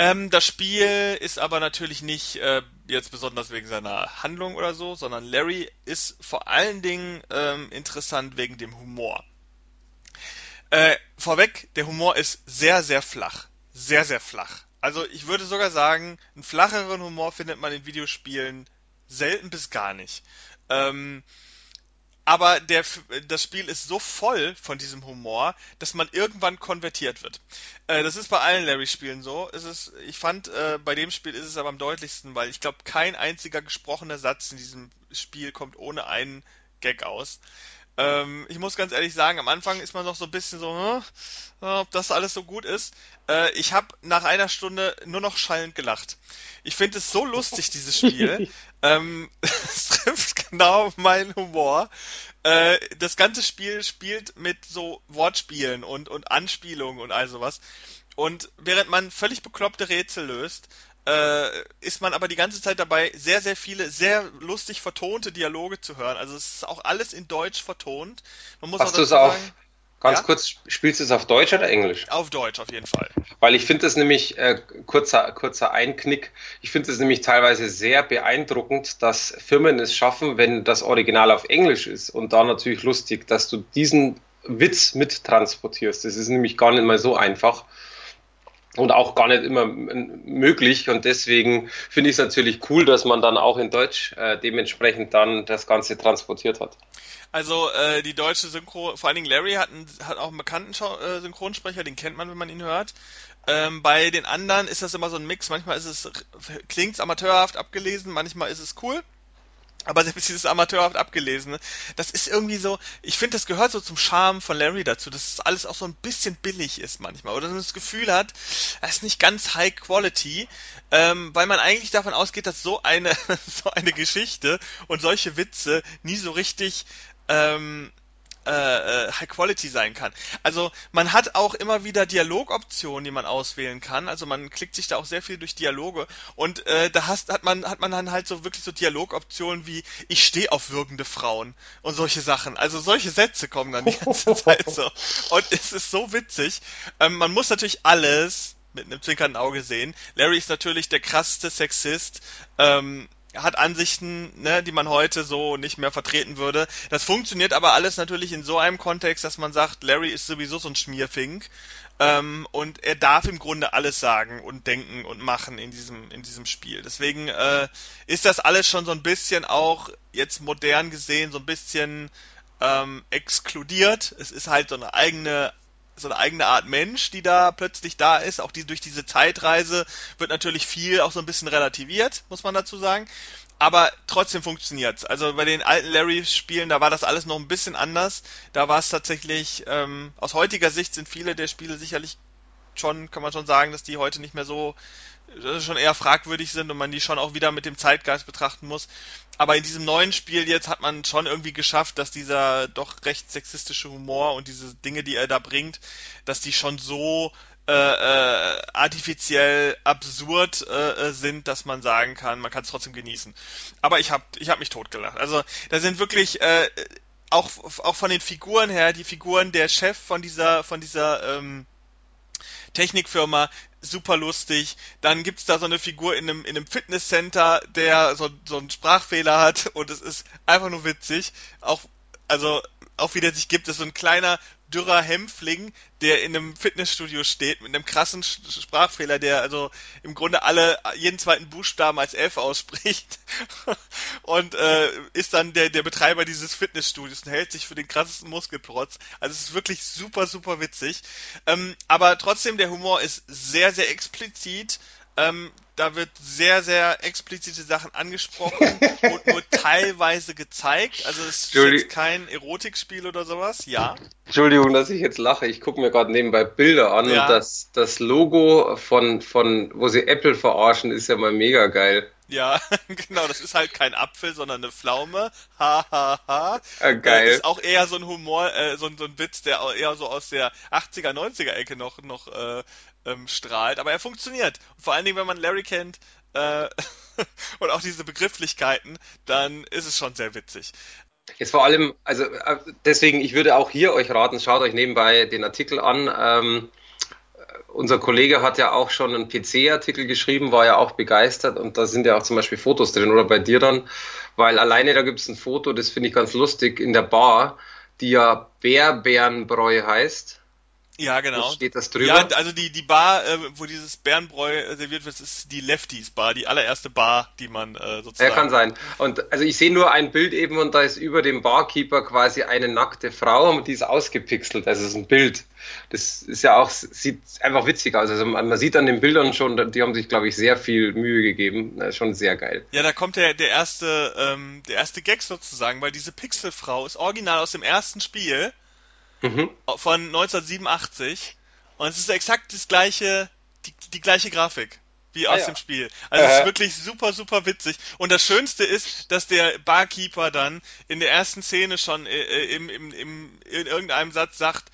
Ähm, das Spiel ist aber natürlich nicht äh, jetzt besonders wegen seiner Handlung oder so, sondern Larry ist vor allen Dingen ähm, interessant wegen dem Humor. Äh, vorweg, der Humor ist sehr, sehr flach. Sehr, sehr flach. Also ich würde sogar sagen, einen flacheren Humor findet man in Videospielen selten bis gar nicht. Ähm, aber der, das Spiel ist so voll von diesem Humor, dass man irgendwann konvertiert wird. Äh, das ist bei allen Larry-Spielen so. Es ist, ich fand, äh, bei dem Spiel ist es aber am deutlichsten, weil ich glaube, kein einziger gesprochener Satz in diesem Spiel kommt ohne einen Gag aus. Ähm, ich muss ganz ehrlich sagen, am Anfang ist man noch so ein bisschen so, hm, ob das alles so gut ist. Äh, ich habe nach einer Stunde nur noch schallend gelacht. Ich finde es so lustig, dieses Spiel. ähm, genau meinen Humor. Äh, das ganze Spiel spielt mit so Wortspielen und, und Anspielungen und all sowas. Und während man völlig bekloppte Rätsel löst, äh, ist man aber die ganze Zeit dabei, sehr, sehr viele, sehr lustig vertonte Dialoge zu hören. Also es ist auch alles in Deutsch vertont. Man muss Hast du es auf, ganz ja? kurz, spielst du es auf Deutsch oder Englisch? Auf Deutsch, auf jeden Fall. Weil ich finde es nämlich, äh, kurzer, kurzer Einknick, ich finde es nämlich teilweise sehr beeindruckend, dass Firmen es schaffen, wenn das Original auf Englisch ist und da natürlich lustig, dass du diesen Witz mittransportierst. Das ist nämlich gar nicht mal so einfach und auch gar nicht immer möglich. Und deswegen finde ich es natürlich cool, dass man dann auch in Deutsch äh, dementsprechend dann das Ganze transportiert hat. Also äh, die deutsche Synchro, vor allen Dingen Larry hat, einen, hat auch einen bekannten äh, Synchronsprecher, den kennt man, wenn man ihn hört. Ähm, bei den anderen ist das immer so ein Mix. Manchmal ist es klingt's amateurhaft abgelesen, manchmal ist es cool. Aber selbst dieses amateurhaft abgelesene, das ist irgendwie so, ich finde, das gehört so zum Charme von Larry dazu, dass es alles auch so ein bisschen billig ist manchmal. Oder man das Gefühl hat, es ist nicht ganz high quality, ähm, weil man eigentlich davon ausgeht, dass so eine, so eine Geschichte und solche Witze nie so richtig ähm, äh, äh, High Quality sein kann. Also man hat auch immer wieder Dialogoptionen, die man auswählen kann. Also man klickt sich da auch sehr viel durch Dialoge und äh, da hast, hat man hat man dann halt so wirklich so Dialogoptionen wie ich stehe auf würgende Frauen und solche Sachen. Also solche Sätze kommen dann die ganze Zeit so und es ist so witzig. Ähm, man muss natürlich alles mit einem zwinkernden Auge sehen. Larry ist natürlich der krasseste Sexist. Ähm, hat Ansichten, ne, die man heute so nicht mehr vertreten würde. Das funktioniert aber alles natürlich in so einem Kontext, dass man sagt, Larry ist sowieso so ein Schmierfink ähm, und er darf im Grunde alles sagen und denken und machen in diesem in diesem Spiel. Deswegen äh, ist das alles schon so ein bisschen auch jetzt modern gesehen so ein bisschen ähm, exkludiert. Es ist halt so eine eigene so eine eigene Art Mensch, die da plötzlich da ist. Auch die, durch diese Zeitreise wird natürlich viel auch so ein bisschen relativiert, muss man dazu sagen. Aber trotzdem funktioniert's. Also bei den alten Larry-Spielen, da war das alles noch ein bisschen anders. Da war es tatsächlich, ähm, aus heutiger Sicht sind viele der Spiele sicherlich schon, kann man schon sagen, dass die heute nicht mehr so schon eher fragwürdig sind und man die schon auch wieder mit dem Zeitgeist betrachten muss. Aber in diesem neuen Spiel jetzt hat man schon irgendwie geschafft, dass dieser doch recht sexistische Humor und diese Dinge, die er da bringt, dass die schon so äh, äh, artifiziell absurd äh, äh sind, dass man sagen kann, man kann es trotzdem genießen. Aber ich habe ich hab mich totgelacht. Also da sind wirklich äh, auch auch von den Figuren her, die Figuren der Chef von dieser von dieser ähm, Technikfirma, super lustig. Dann gibt's da so eine Figur in einem, in einem Fitnesscenter, der so, so einen Sprachfehler hat und es ist einfach nur witzig. Auch, also, auch wie der sich gibt, ist so ein kleiner, dürrer Hämpfling, der in einem Fitnessstudio steht mit einem krassen Sprachfehler, der also im Grunde alle jeden zweiten Buchstaben als F ausspricht und äh, ist dann der der Betreiber dieses Fitnessstudios und hält sich für den krassesten Muskelprotz. Also es ist wirklich super super witzig. Ähm, aber trotzdem der Humor ist sehr sehr explizit. Ähm, da wird sehr, sehr explizite Sachen angesprochen und nur teilweise gezeigt. Also es ist jetzt kein Erotikspiel oder sowas, ja. Entschuldigung, dass ich jetzt lache. Ich gucke mir gerade nebenbei Bilder an ja. und das, das Logo von, von, wo sie Apple verarschen, ist ja mal mega geil. Ja, genau, das ist halt kein Apfel, sondern eine Pflaume. Ha, ha, ha. Ah, geil. Äh, ist auch eher so ein Humor, äh, so, so ein Witz, der eher so aus der 80er, 90er Ecke noch, noch äh, ähm, strahlt, aber er funktioniert. Vor allen Dingen, wenn man Larry kennt äh, und auch diese Begrifflichkeiten, dann ist es schon sehr witzig. Jetzt vor allem, also äh, deswegen, ich würde auch hier euch raten, schaut euch nebenbei den Artikel an. Ähm, unser Kollege hat ja auch schon einen PC-Artikel geschrieben, war ja auch begeistert und da sind ja auch zum Beispiel Fotos drin oder bei dir dann, weil alleine da gibt es ein Foto, das finde ich ganz lustig, in der Bar, die ja Bärbärenbräu heißt. Ja, genau. Steht das drüber? Ja, also die, die Bar, äh, wo dieses Bärenbräu äh, serviert wird, ist die Lefties Bar, die allererste Bar, die man äh, sozusagen. Ja, kann sein. Und also ich sehe nur ein Bild eben und da ist über dem Barkeeper quasi eine nackte Frau und die ist ausgepixelt. Also es ist ein Bild. Das ist ja auch, sieht einfach witzig aus. Also man, man sieht an den Bildern schon, die haben sich, glaube ich, sehr viel Mühe gegeben. Das ist schon sehr geil. Ja, da kommt der, der erste, ähm, der erste Gag sozusagen, weil diese Pixelfrau ist original aus dem ersten Spiel mhm. von 1987 und es ist exakt das gleiche, die, die gleiche Grafik wie ah, aus ja. dem Spiel. Also es ist wirklich super, super witzig. Und das Schönste ist, dass der Barkeeper dann in der ersten Szene schon äh, äh im, im, im, in irgendeinem Satz sagt,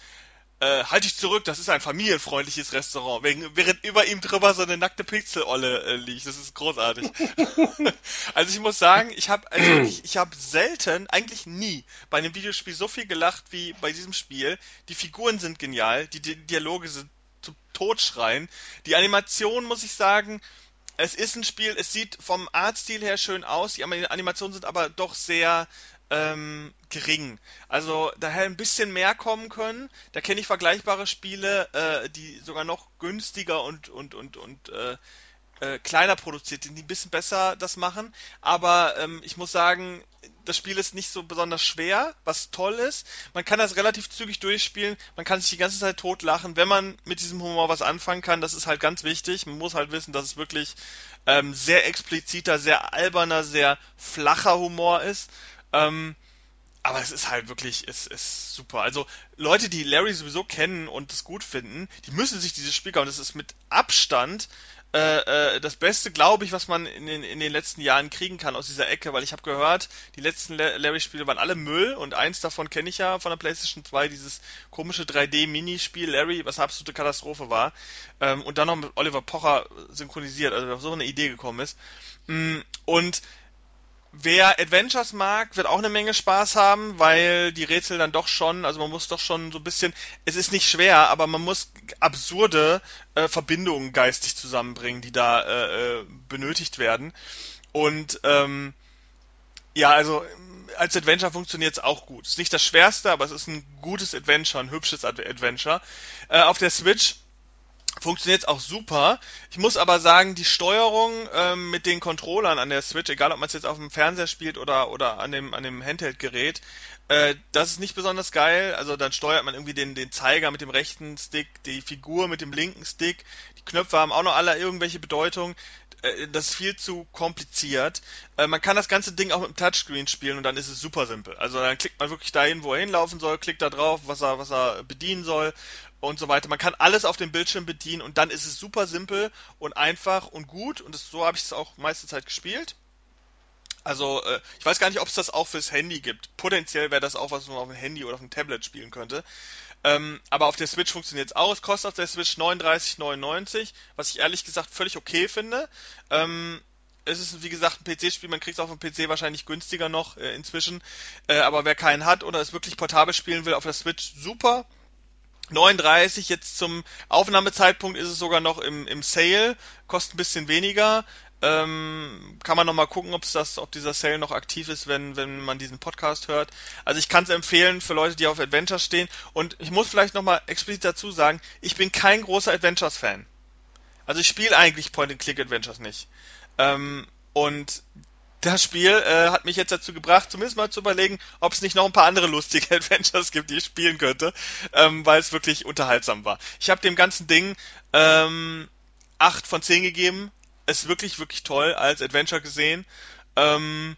äh, halt dich zurück, das ist ein familienfreundliches Restaurant, während über ihm drüber so eine nackte Pixelolle äh, liegt. Das ist großartig. also ich muss sagen, ich habe also ich, ich habe selten, eigentlich nie bei einem Videospiel so viel gelacht wie bei diesem Spiel. Die Figuren sind genial, die, die Dialoge sind zum Totschreien. Die Animation, muss ich sagen, es ist ein Spiel, es sieht vom Artstil her schön aus, die Animationen sind aber doch sehr ähm, gering. Also da hätte ein bisschen mehr kommen können. Da kenne ich vergleichbare Spiele, äh, die sogar noch günstiger und und und und äh, äh, kleiner produziert die ein bisschen besser das machen. Aber ähm, ich muss sagen, das Spiel ist nicht so besonders schwer, was toll ist. Man kann das relativ zügig durchspielen. Man kann sich die ganze Zeit totlachen, wenn man mit diesem Humor was anfangen kann. Das ist halt ganz wichtig. Man muss halt wissen, dass es wirklich ähm, sehr expliziter, sehr alberner, sehr flacher Humor ist. Ähm, aber es ist halt wirklich, es ist super. Also Leute, die Larry sowieso kennen und es gut finden, die müssen sich dieses Spiel kaufen. Das ist mit Abstand äh, äh, das Beste, glaube ich, was man in den, in den letzten Jahren kriegen kann aus dieser Ecke, weil ich habe gehört, die letzten Larry-Spiele waren alle Müll und eins davon kenne ich ja von der PlayStation 2, dieses komische 3D-Minispiel Larry, was eine absolute Katastrophe war. Ähm, und dann noch mit Oliver Pocher synchronisiert, also auf so eine Idee gekommen ist. Mm, und Wer Adventures mag, wird auch eine Menge Spaß haben, weil die Rätsel dann doch schon, also man muss doch schon so ein bisschen, es ist nicht schwer, aber man muss absurde äh, Verbindungen geistig zusammenbringen, die da äh, äh benötigt werden. Und ähm, ja, also als Adventure funktioniert es auch gut. Ist nicht das schwerste, aber es ist ein gutes Adventure, ein hübsches Adventure. Äh, auf der Switch funktioniert auch super. Ich muss aber sagen, die Steuerung ähm, mit den Controllern an der Switch, egal ob man es jetzt auf dem Fernseher spielt oder, oder an dem, an dem Handheld-Gerät, äh, das ist nicht besonders geil. Also dann steuert man irgendwie den, den Zeiger mit dem rechten Stick, die Figur mit dem linken Stick. Die Knöpfe haben auch noch alle irgendwelche Bedeutung. Äh, das ist viel zu kompliziert. Äh, man kann das ganze Ding auch mit dem Touchscreen spielen und dann ist es super simpel. Also dann klickt man wirklich dahin, wo er hinlaufen soll, klickt da drauf, was er, was er bedienen soll und so weiter. Man kann alles auf dem Bildschirm bedienen und dann ist es super simpel und einfach und gut und das, so habe ich es auch meiste Zeit gespielt. Also äh, ich weiß gar nicht, ob es das auch fürs Handy gibt. Potenziell wäre das auch was, was man auf dem Handy oder auf dem Tablet spielen könnte. Ähm, aber auf der Switch funktioniert es auch. Es kostet auf der Switch 39,99, was ich ehrlich gesagt völlig okay finde. Ähm, es ist wie gesagt ein PC-Spiel, man kriegt es auf dem PC wahrscheinlich günstiger noch äh, inzwischen. Äh, aber wer keinen hat oder es wirklich portabel spielen will auf der Switch, super. 39, jetzt zum Aufnahmezeitpunkt ist es sogar noch im, im Sale, kostet ein bisschen weniger. Äh, Ähm, kann man noch mal gucken, ob das, ob dieser Sale noch aktiv ist, wenn, wenn man diesen Podcast hört. Also ich kann es empfehlen für Leute, die auf Adventures stehen. Und ich muss vielleicht noch mal explizit dazu sagen, ich bin kein großer Adventures-Fan. Also ich spiele eigentlich Point-and-Click-Adventures nicht. Ähm, und das Spiel äh, hat mich jetzt dazu gebracht, zumindest mal zu überlegen, ob es nicht noch ein paar andere lustige Adventures gibt, die ich spielen könnte, ähm, weil es wirklich unterhaltsam war. Ich habe dem ganzen Ding ähm, 8 von 10 gegeben. Ist wirklich, wirklich toll als Adventure gesehen. Ähm,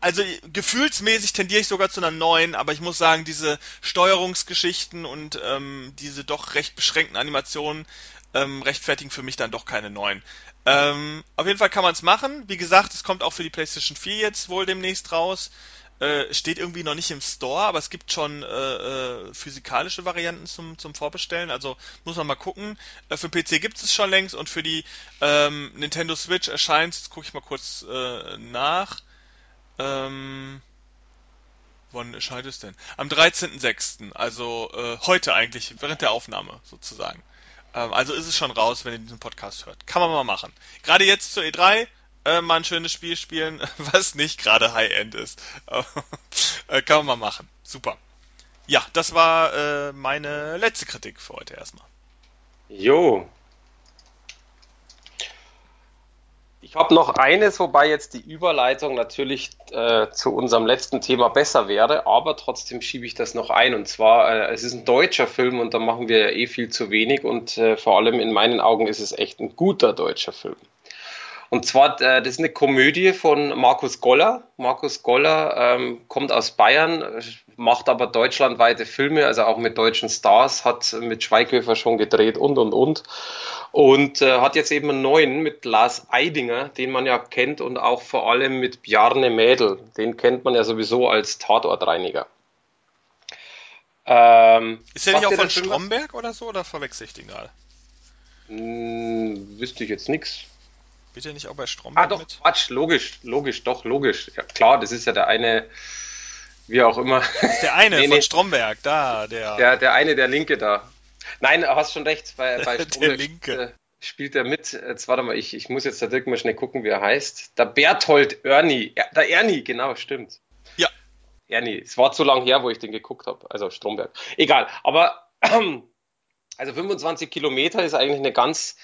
also gefühlsmäßig tendiere ich sogar zu einer 9, aber ich muss sagen, diese Steuerungsgeschichten und ähm, diese doch recht beschränkten Animationen ähm, rechtfertigen für mich dann doch keine 9. Ähm, auf jeden Fall kann man es machen. Wie gesagt, es kommt auch für die PlayStation 4 jetzt wohl demnächst raus. Äh, steht irgendwie noch nicht im Store, aber es gibt schon äh, äh, physikalische Varianten zum, zum Vorbestellen. Also muss man mal gucken. Äh, für PC gibt es schon längst und für die ähm, Nintendo Switch erscheint, jetzt gucke ich mal kurz äh, nach. Ähm, wann erscheint es denn? Am 13.06., also äh, heute eigentlich, während der Aufnahme sozusagen. Ähm, also ist es schon raus, wenn ihr diesen Podcast hört. Kann man mal machen. Gerade jetzt zur E3 äh, mal ein schönes Spiel spielen, was nicht gerade High-End ist. äh, kann man mal machen. Super. Ja, das war äh, meine letzte Kritik für heute erstmal. Jo, Ich habe noch eines, wobei jetzt die Überleitung natürlich äh, zu unserem letzten Thema besser wäre, aber trotzdem schiebe ich das noch ein. Und zwar, äh, es ist ein deutscher Film und da machen wir ja eh viel zu wenig und äh, vor allem in meinen Augen ist es echt ein guter deutscher Film. Und zwar, äh, das ist eine Komödie von Markus Goller. Markus Goller ähm, kommt aus Bayern, macht aber deutschlandweite Filme, also auch mit deutschen Stars, hat mit Schweighöfer schon gedreht und und und. Und äh, hat jetzt eben einen neuen mit Lars Eidinger, den man ja kennt, und auch vor allem mit Bjarne Mädel. Den kennt man ja sowieso als Tatortreiniger. Ähm, ist der nicht auch von Stromberg oder so, oder verwechsel ich den gerade? Hm, wüsste ich jetzt nichts. Bitte nicht auch bei Stromberg Ah, doch, mit? Quatsch, logisch, logisch, doch, logisch. Ja, klar, das ist ja der eine, wie auch immer. Der eine nee, von nee. Stromberg, da, der. Der, der eine, der Linke da. Nein, hast schon recht, bei, bei der Linke. Äh, spielt er mit. Jetzt warte mal, ich, ich muss jetzt da Dirk mal schnell gucken, wie er heißt. Der Berthold Ernie. Ja, der Ernie, genau, stimmt. Ja. Ernie. Es war zu lang her, wo ich den geguckt habe. Also Stromberg. Egal. Aber also 25 Kilometer ist eigentlich eine ganz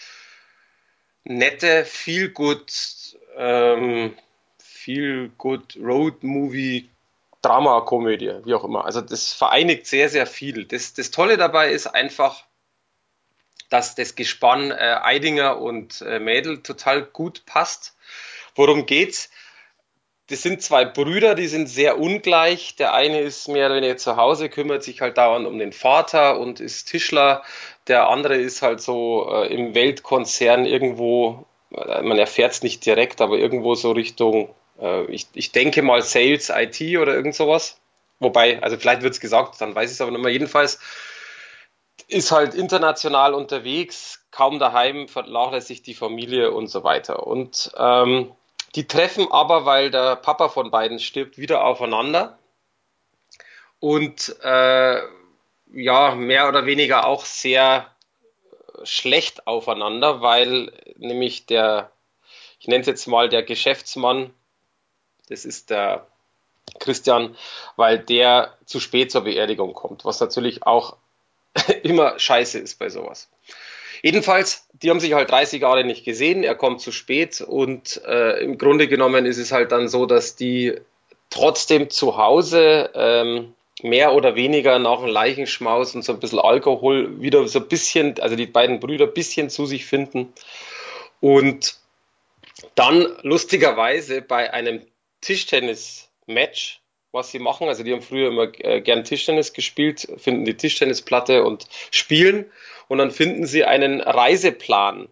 nette, viel gut, ähm, viel gut Road Movie Drama, Komödie, wie auch immer. Also das vereinigt sehr, sehr viel. Das, das Tolle dabei ist einfach, dass das Gespann äh, Eidinger und äh, Mädel total gut passt. Worum geht's? Das sind zwei Brüder, die sind sehr ungleich. Der eine ist mehr oder weniger zu Hause, kümmert sich halt dauernd um den Vater und ist Tischler. Der andere ist halt so äh, im Weltkonzern irgendwo, äh, man erfährt es nicht direkt, aber irgendwo so Richtung äh, ich, ich denke mal Sales, IT oder irgend sowas. Wobei, also vielleicht wird es gesagt, dann weiß ich es aber nicht mehr. Jedenfalls ist halt international unterwegs, kaum daheim, vernachlässigt die Familie und so weiter. Und ähm, die treffen aber, weil der Papa von beiden stirbt, wieder aufeinander. Und äh, ja, mehr oder weniger auch sehr schlecht aufeinander, weil nämlich der, ich nenne es jetzt mal der Geschäftsmann, das ist der Christian, weil der zu spät zur Beerdigung kommt, was natürlich auch immer scheiße ist bei sowas. Jedenfalls, die haben sich halt 30 Jahre nicht gesehen, er kommt zu spät und äh, im Grunde genommen ist es halt dann so, dass die trotzdem zu Hause ähm, mehr oder weniger nach einem Leichenschmaus und so ein bisschen Alkohol wieder so ein bisschen, also die beiden Brüder ein bisschen zu sich finden und dann lustigerweise bei einem Tischtennis-Match, was sie machen. Also die haben früher immer äh, gern Tischtennis gespielt, finden die Tischtennisplatte und spielen. Und dann finden sie einen Reiseplan,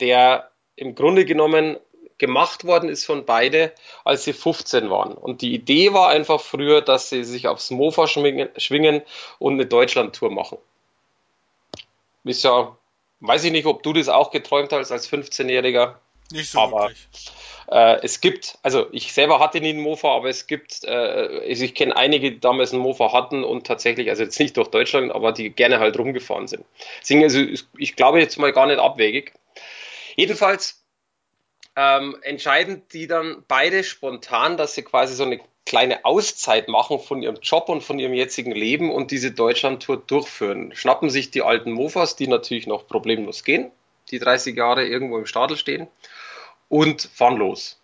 der im Grunde genommen gemacht worden ist von beide, als sie 15 waren. Und die Idee war einfach früher, dass sie sich aufs Mofa schwingen, und eine Deutschlandtour machen. Ist ja, weiß ich nicht, ob du das auch geträumt hast als 15-Jähriger. Nicht so aber wirklich. Äh, es gibt, also ich selber hatte nie einen Mofa, aber es gibt, äh, ich kenne einige, die damals einen Mofa hatten und tatsächlich, also jetzt nicht durch Deutschland, aber die gerne halt rumgefahren sind. Deswegen, also ich glaube jetzt mal gar nicht abwegig. Jedenfalls ähm, entscheiden die dann beide spontan, dass sie quasi so eine kleine Auszeit machen von ihrem Job und von ihrem jetzigen Leben und diese Deutschlandtour durchführen. Schnappen sich die alten Mofas, die natürlich noch problemlos gehen, die 30 Jahre irgendwo im Stadel stehen, und fahren los.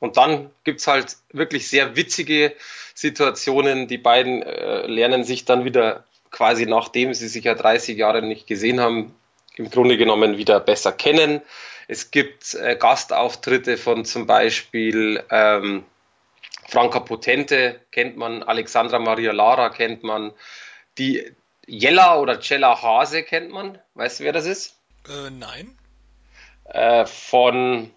Und dann gibt's halt wirklich sehr witzige Situationen. Die beiden äh, lernen sich dann wieder quasi nachdem sie sich ja 30 Jahre nicht gesehen haben, im Grunde genommen wieder besser kennen. Es gibt äh, Gastauftritte von zum Beispiel ähm, Franka Potente kennt man, Alexandra Maria Lara kennt man, die Jella oder Cella Hase kennt man. Weißt du, wer das ist? Äh, nein. Äh, von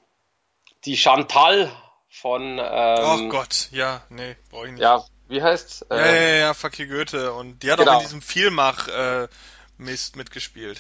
die Chantal von. Ähm, oh Gott, ja, nee, brauche ich nicht. Ja, wie heißt's? Ja, ja, ja, ja, Fuck you Goethe. Und die hat genau. auch in diesem Vielmach äh, Mist mitgespielt.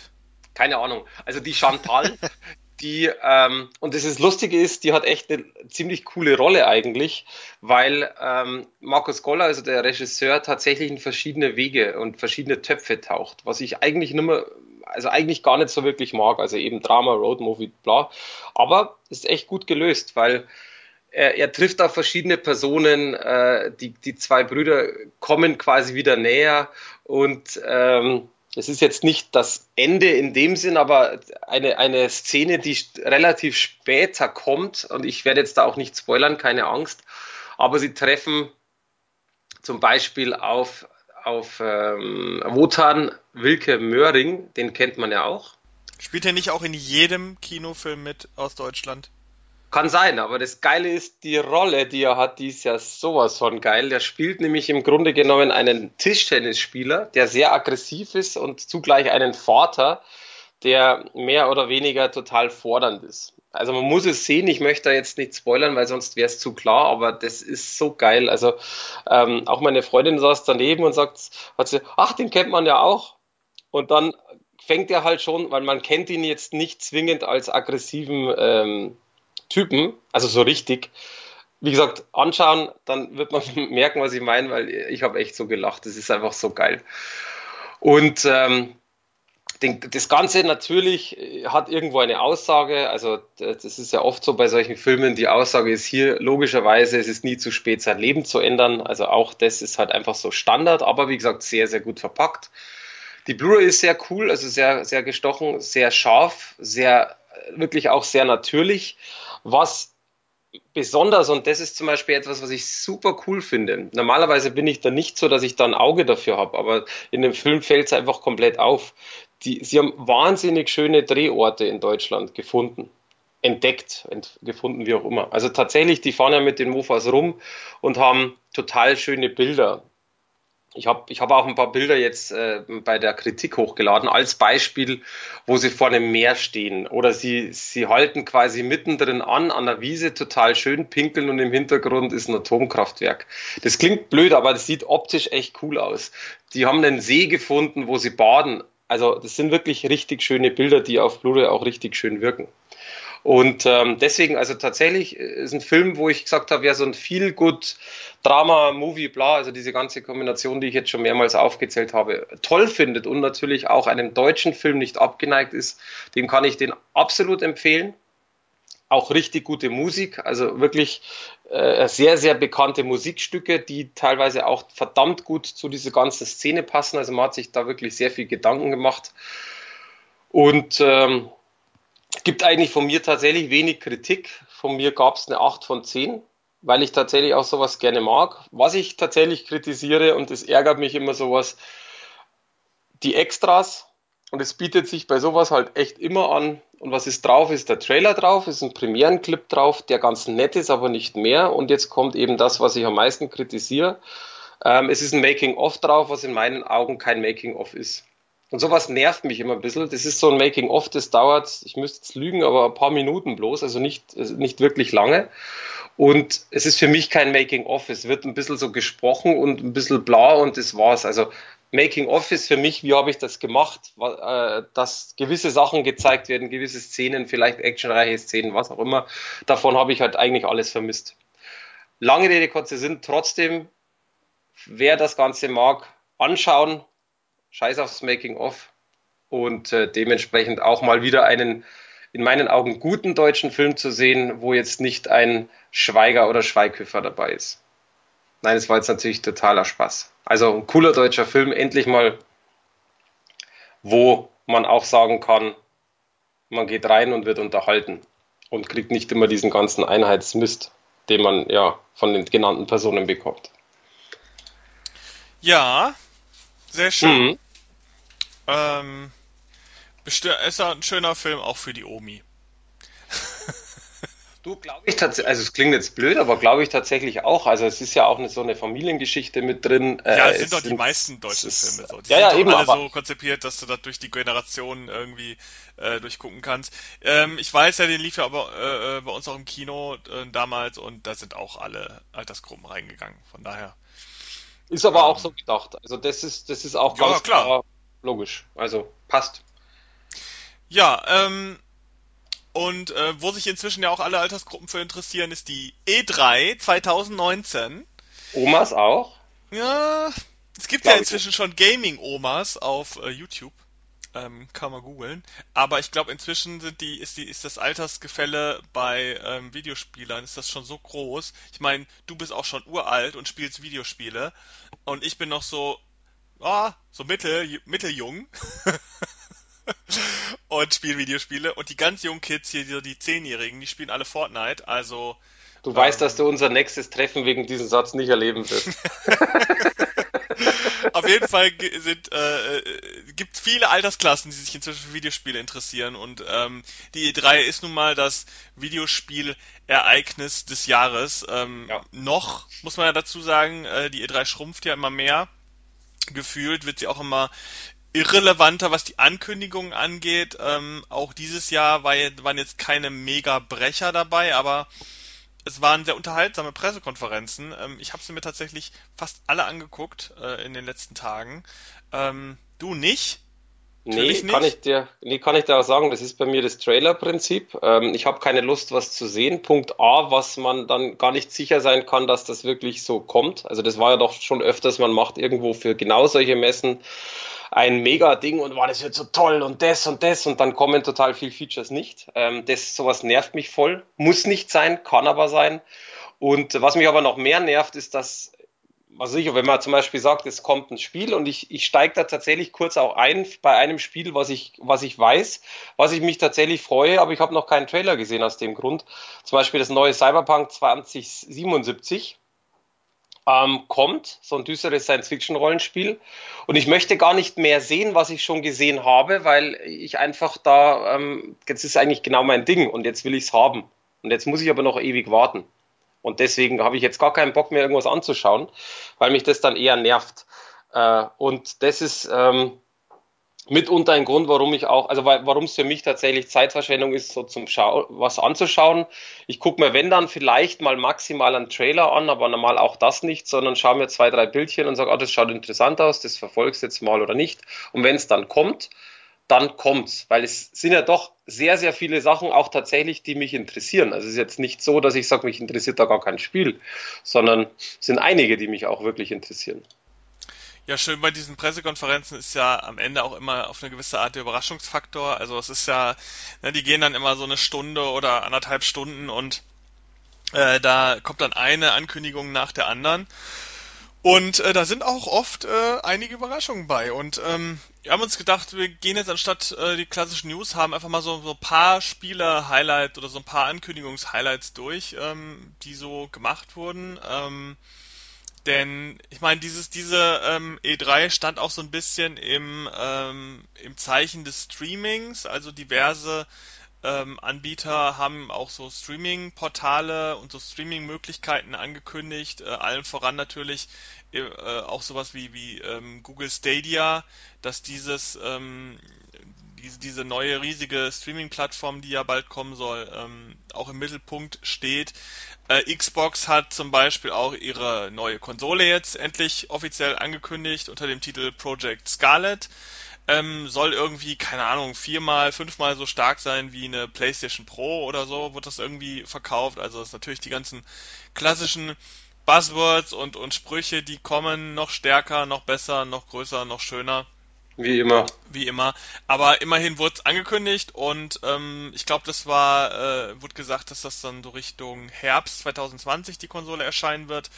Keine Ahnung. Also die Chantal, die, ähm, und das ist Lustige ist, die hat echt eine ziemlich coole Rolle eigentlich, weil ähm, Markus Goller, also der Regisseur, tatsächlich in verschiedene Wege und verschiedene Töpfe taucht, was ich eigentlich nicht mehr, also eigentlich gar nicht so wirklich mag, also eben Drama, Roadmovie, bla, aber ist echt gut gelöst, weil er, er trifft auf verschiedene Personen, äh, die, die zwei Brüder kommen quasi wieder näher und ähm, es ist jetzt nicht das Ende in dem Sinn, aber eine, eine Szene, die relativ später kommt, und ich werde jetzt da auch nicht spoilern, keine Angst, aber sie treffen zum Beispiel auf, auf ähm, Wotan Wilke Möhring, den kennt man ja auch. Spielt er nicht auch in jedem Kinofilm mit aus Deutschland? Kann sein, aber das Geile ist, die Rolle, die er hat, die ist ja sowas von geil. Der spielt nämlich im Grunde genommen einen Tischtennisspieler, der sehr aggressiv ist und zugleich einen Vater, der mehr oder weniger total fordernd ist. Also man muss es sehen, ich möchte da jetzt nicht spoilern, weil sonst wäre es zu klar, aber das ist so geil. Also ähm, auch meine Freundin saß daneben und sagt, hat sie, ach, den kennt man ja auch. Und dann fängt er halt schon, weil man kennt ihn jetzt nicht zwingend als aggressiven ähm, Typen, also so richtig. Wie gesagt, anschauen, dann wird man merken, was ich meine, weil ich habe echt so gelacht. Das ist einfach so geil. Und ähm, das Ganze natürlich hat irgendwo eine Aussage. Also das ist ja oft so bei solchen Filmen. Die Aussage ist hier logischerweise, es ist nie zu spät, sein Leben zu ändern. Also auch das ist halt einfach so Standard, aber wie gesagt sehr, sehr gut verpackt. Die Blu-ray ist sehr cool, also sehr, sehr gestochen, sehr scharf, sehr wirklich auch sehr natürlich. Was besonders, und das ist zum Beispiel etwas, was ich super cool finde. Normalerweise bin ich da nicht so, dass ich da ein Auge dafür habe, aber in dem Film fällt es einfach komplett auf. Die, sie haben wahnsinnig schöne Drehorte in Deutschland gefunden entdeckt, ent, gefunden, wie auch immer. Also tatsächlich, die fahren ja mit den Mofas rum und haben total schöne Bilder. Ich habe ich hab auch ein paar Bilder jetzt äh, bei der Kritik hochgeladen, als Beispiel, wo sie vor einem Meer stehen. Oder sie, sie halten quasi mittendrin an, an der Wiese, total schön pinkeln und im Hintergrund ist ein Atomkraftwerk. Das klingt blöd, aber das sieht optisch echt cool aus. Die haben einen See gefunden, wo sie baden. Also das sind wirklich richtig schöne Bilder, die auf Blu-ray auch richtig schön wirken. Und ähm, deswegen, also tatsächlich ist ein Film, wo ich gesagt habe, ja, so ein viel gut Drama, Movie, bla, also diese ganze Kombination, die ich jetzt schon mehrmals aufgezählt habe, toll findet und natürlich auch einem deutschen Film nicht abgeneigt ist, dem kann ich den absolut empfehlen. Auch richtig gute Musik, also wirklich äh, sehr, sehr bekannte Musikstücke, die teilweise auch verdammt gut zu dieser ganzen Szene passen. Also man hat sich da wirklich sehr viel Gedanken gemacht. Und ähm, gibt eigentlich von mir tatsächlich wenig Kritik. Von mir gab es eine 8 von 10, weil ich tatsächlich auch sowas gerne mag. Was ich tatsächlich kritisiere, und es ärgert mich immer sowas, die Extras. Und es bietet sich bei sowas halt echt immer an. Und was ist drauf? Ist der Trailer drauf, ist ein Premierenclip drauf, der ganz nett ist, aber nicht mehr. Und jetzt kommt eben das, was ich am meisten kritisiere. Ähm, es ist ein Making-of drauf, was in meinen Augen kein Making-of ist. Und sowas nervt mich immer ein bisschen. Das ist so ein Making-of, das dauert, ich müsste jetzt lügen, aber ein paar Minuten bloß, also nicht, nicht wirklich lange. Und es ist für mich kein Making-of. Es wird ein bisschen so gesprochen und ein bisschen blau und das war's. Also Making-of ist für mich, wie habe ich das gemacht, äh, dass gewisse Sachen gezeigt werden, gewisse Szenen, vielleicht actionreiche Szenen, was auch immer. Davon habe ich halt eigentlich alles vermisst. Lange Rede, kurze Sinn. Trotzdem, wer das Ganze mag, anschauen, scheiß aufs Making-of und äh, dementsprechend auch mal wieder einen in meinen Augen guten deutschen Film zu sehen, wo jetzt nicht ein Schweiger oder Schweighöfer dabei ist. Nein, es war jetzt natürlich totaler Spaß. Also ein cooler deutscher Film, endlich mal, wo man auch sagen kann, man geht rein und wird unterhalten und kriegt nicht immer diesen ganzen Einheitsmist, den man ja von den genannten Personen bekommt. Ja, sehr schön. Mhm. Ähm, ist ein schöner Film auch für die Omi. Du, glaube ich tatsächlich, also es klingt jetzt blöd, aber glaube ich tatsächlich auch. Also es ist ja auch eine, so eine Familiengeschichte mit drin. Ja, es sind doch die sind, meisten deutschen Filme so. Die ja, ja, sind eben, alle so konzipiert, dass du das durch die Generationen irgendwie äh, durchgucken kannst. Ähm, ich weiß ja, den lief ja aber äh, bei uns auch im Kino äh, damals und da sind auch alle Altersgruppen reingegangen. Von daher. Ist aber ähm, auch so gedacht. Also das ist, das ist auch ja, ganz klar. klar logisch. Also passt. Ja, ähm, und äh, wo sich inzwischen ja auch alle Altersgruppen für interessieren, ist die E3 2019. Omas auch? Ja, es gibt Glaub ja inzwischen schon Gaming-Omas auf äh, YouTube. Ähm, kann man googeln. Aber ich glaube, inzwischen sind die, ist, die, ist das Altersgefälle bei ähm, Videospielern ist das schon so groß. Ich meine, du bist auch schon uralt und spielst Videospiele. Und ich bin noch so, ah, so mittel, mitteljung. und spielen Videospiele. Und die ganz jungen Kids hier, die, die Zehnjährigen, die spielen alle Fortnite. Also. Du ähm, weißt, dass du unser nächstes Treffen wegen diesem Satz nicht erleben wirst. Auf jeden Fall sind äh, äh, gibt viele Altersklassen, die sich inzwischen für Videospiele interessieren und ähm, die E3 ist nun mal das Videospielereignis des Jahres. Ähm, ja. Noch muss man ja dazu sagen, äh, die E3 schrumpft ja immer mehr. Gefühlt wird sie auch immer irrelevanter, was die Ankündigungen angeht. Ähm, auch dieses Jahr war, waren jetzt keine Mega-Brecher dabei, aber es waren sehr unterhaltsame Pressekonferenzen. Ähm, ich habe sie mir tatsächlich fast alle angeguckt äh, in den letzten Tagen. Ähm, du nicht? Nee, nicht. kann ich dir, nee, kann ich dir auch sagen, das ist bei mir das Trailer-Prinzip. Ähm, ich habe keine Lust, was zu sehen. Punkt A, was man dann gar nicht sicher sein kann, dass das wirklich so kommt. Also das war ja doch schon öfters, man macht irgendwo für genau solche Messen ein Mega-Ding und war das wird so toll und das und das und dann kommen total viel Features nicht. Ähm, das sowas nervt mich voll. Muss nicht sein, kann aber sein. Und was mich aber noch mehr nervt, ist, dass was ich, wenn man zum Beispiel sagt, es kommt ein Spiel und ich, ich steige da tatsächlich kurz auch ein bei einem Spiel, was ich, was ich weiß, was ich mich tatsächlich freue, aber ich habe noch keinen Trailer gesehen aus dem Grund. Zum Beispiel das neue Cyberpunk 2077 ähm, kommt, so ein düsteres Science-Fiction-Rollenspiel. Und ich möchte gar nicht mehr sehen, was ich schon gesehen habe, weil ich einfach da, ähm, jetzt ist eigentlich genau mein Ding und jetzt will ich es haben. Und jetzt muss ich aber noch ewig warten. Und deswegen habe ich jetzt gar keinen Bock mehr, irgendwas anzuschauen, weil mich das dann eher nervt. Äh, und das ist, ähm, mitunter ein Grund, warum ich auch, also warum es für mich tatsächlich Zeitverschwendung ist, so zum Schau was anzuschauen. Ich gucke mir, wenn dann vielleicht mal maximal einen Trailer an, aber normal auch das nicht, sondern schaue mir zwei, drei Bildchen und sage, ah, das schaut interessant aus, das verfolgst jetzt mal oder nicht. Und wenn es dann kommt, dann kommt's, weil es sind ja doch sehr, sehr viele Sachen auch tatsächlich, die mich interessieren. Also es ist jetzt nicht so, dass ich sage, mich interessiert da gar kein Spiel, sondern es sind einige, die mich auch wirklich interessieren. Ja, schön bei diesen Pressekonferenzen ist ja am Ende auch immer auf eine gewisse Art der Überraschungsfaktor. Also es ist ja, ne, die gehen dann immer so eine Stunde oder anderthalb Stunden und äh, da kommt dann eine Ankündigung nach der anderen. Und äh, da sind auch oft äh, einige Überraschungen bei. Und ähm, wir haben uns gedacht, wir gehen jetzt anstatt äh, die klassischen News haben, einfach mal so, so ein paar Spieler-Highlights oder so ein paar Ankündigungs-Highlights durch, ähm, die so gemacht wurden. Ähm, denn ich meine, dieses diese ähm, E3 stand auch so ein bisschen im ähm, im Zeichen des Streamings, also diverse ähm, Anbieter haben auch so Streaming-Portale und so Streaming-Möglichkeiten angekündigt, äh, allen voran natürlich äh, auch sowas wie wie ähm, Google Stadia, dass dieses ähm, diese, diese neue riesige Streaming-Plattform, die ja bald kommen soll, ähm, auch im Mittelpunkt steht. Äh, Xbox hat zum Beispiel auch ihre neue Konsole jetzt endlich offiziell angekündigt unter dem Titel Project Scarlet. Ähm, soll irgendwie, keine Ahnung, viermal, fünfmal so stark sein wie eine PlayStation Pro oder so, wird das irgendwie verkauft. Also ist natürlich die ganzen klassischen Buzzwords und, und Sprüche, die kommen noch stärker, noch besser, noch größer, noch schöner. Wie immer. Wie immer. Aber immerhin wurde es angekündigt und ähm, ich glaube, das war, äh, wurde gesagt, dass das dann so Richtung Herbst 2020 die Konsole erscheinen wird.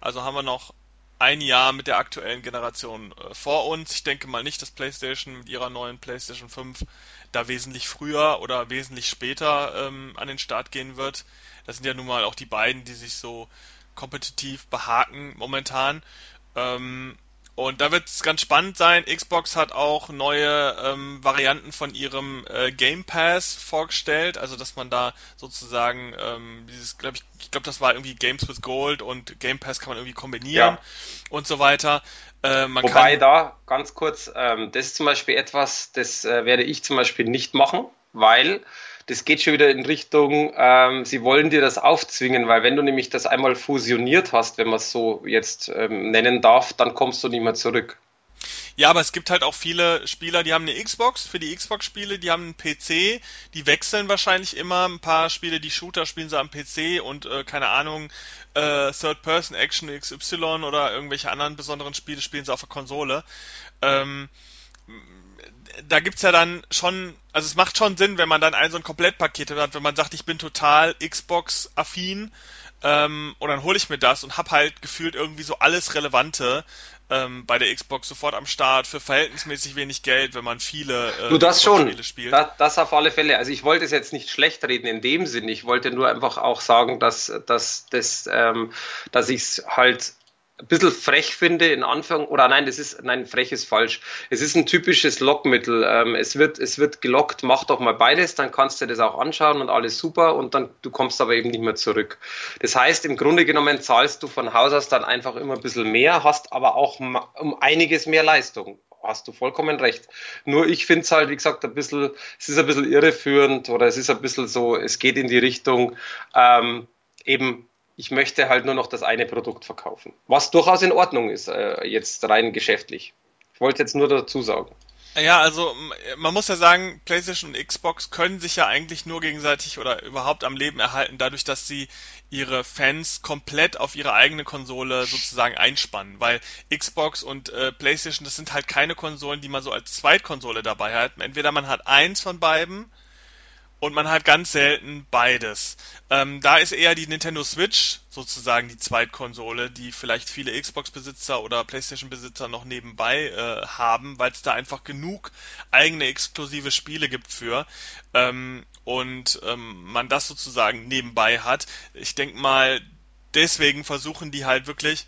Also haben wir noch ein Jahr mit der aktuellen Generation äh, vor uns. Ich denke mal nicht, dass PlayStation mit ihrer neuen PlayStation 5 da wesentlich früher oder wesentlich später ähm, an den Start gehen wird. Das sind ja nun mal auch die beiden, die sich so kompetitiv behaken momentan. Ähm, und da wird es ganz spannend sein. Xbox hat auch neue ähm, Varianten von ihrem äh, Game Pass vorgestellt, also dass man da sozusagen ähm, dieses, glaube ich, ich glaube, das war irgendwie Games with Gold und Game Pass kann man irgendwie kombinieren Ja. und so weiter. Äh, man Wobei kann, da ganz kurz, ähm, das ist zum Beispiel etwas, das äh, werde ich zum Beispiel nicht machen, weil das geht schon wieder in Richtung, ähm, sie wollen dir das aufzwingen, weil wenn du nämlich das einmal fusioniert hast, wenn man es so jetzt ähm, nennen darf, dann kommst du nicht mehr zurück. Ja, aber es gibt halt auch viele Spieler, die haben eine Xbox für die Xbox-Spiele, die haben einen PC, die wechseln wahrscheinlich immer. Ein paar Spiele, die Shooter spielen sie am PC und äh, keine Ahnung, äh, Third-Person-Action XY oder irgendwelche anderen besonderen Spiele spielen sie auf der Konsole. Ähm, da gibt's ja dann schon, also es macht schon Sinn, wenn man dann ein so ein Komplettpaket hat, wenn man sagt, ich bin total Xbox-affin, ähm, und dann hole ich mir das und hab halt gefühlt irgendwie so alles Relevante ähm, bei der Xbox sofort am Start für verhältnismäßig wenig Geld, wenn man viele Du, äh, das schon. Xbox-Spiele spielt. Das, das auf alle Fälle. Also ich wollte es jetzt nicht schlecht reden in dem Sinn. Ich wollte nur einfach auch sagen, dass, dass, dass, ähm, dass ich es halt ein bisschen frech finde, in Anführung, oder nein, das ist, nein, frech ist falsch. Es ist ein typisches Lockmittel. Ähm, es wird, es wird gelockt, mach doch mal beides, dann kannst du das auch anschauen und alles super und dann, du kommst aber eben nicht mehr zurück. Das heißt, im Grunde genommen zahlst du von Haus aus dann einfach immer ein bisschen mehr, hast aber auch um einiges mehr Leistung. Hast du vollkommen recht. Nur ich finde es halt, wie gesagt, ein bisschen, es ist ein bisschen irreführend oder es ist ein bisschen so, es geht in die Richtung, ähm, eben, ich möchte halt nur noch das eine Produkt verkaufen. Was durchaus in Ordnung ist, äh, jetzt rein geschäftlich. Ich wollte jetzt nur dazu sagen. Ja, also man muss ja sagen, PlayStation und Xbox können sich ja eigentlich nur gegenseitig oder überhaupt am Leben erhalten, dadurch, dass sie ihre Fans komplett auf ihre eigene Konsole sozusagen einspannen. Weil Xbox und äh, PlayStation, das sind halt keine Konsolen, die man so als Zweitkonsole dabei hat. Entweder man hat eins von beiden und man hat ganz selten beides. Ähm, da ist eher die Nintendo Switch sozusagen die Zweitkonsole, die vielleicht viele Xbox-Besitzer oder PlayStation-Besitzer noch nebenbei äh, haben, weil es da einfach genug eigene exklusive Spiele gibt für ähm, und ähm, man das sozusagen nebenbei hat. Ich denke mal, deswegen versuchen die halt wirklich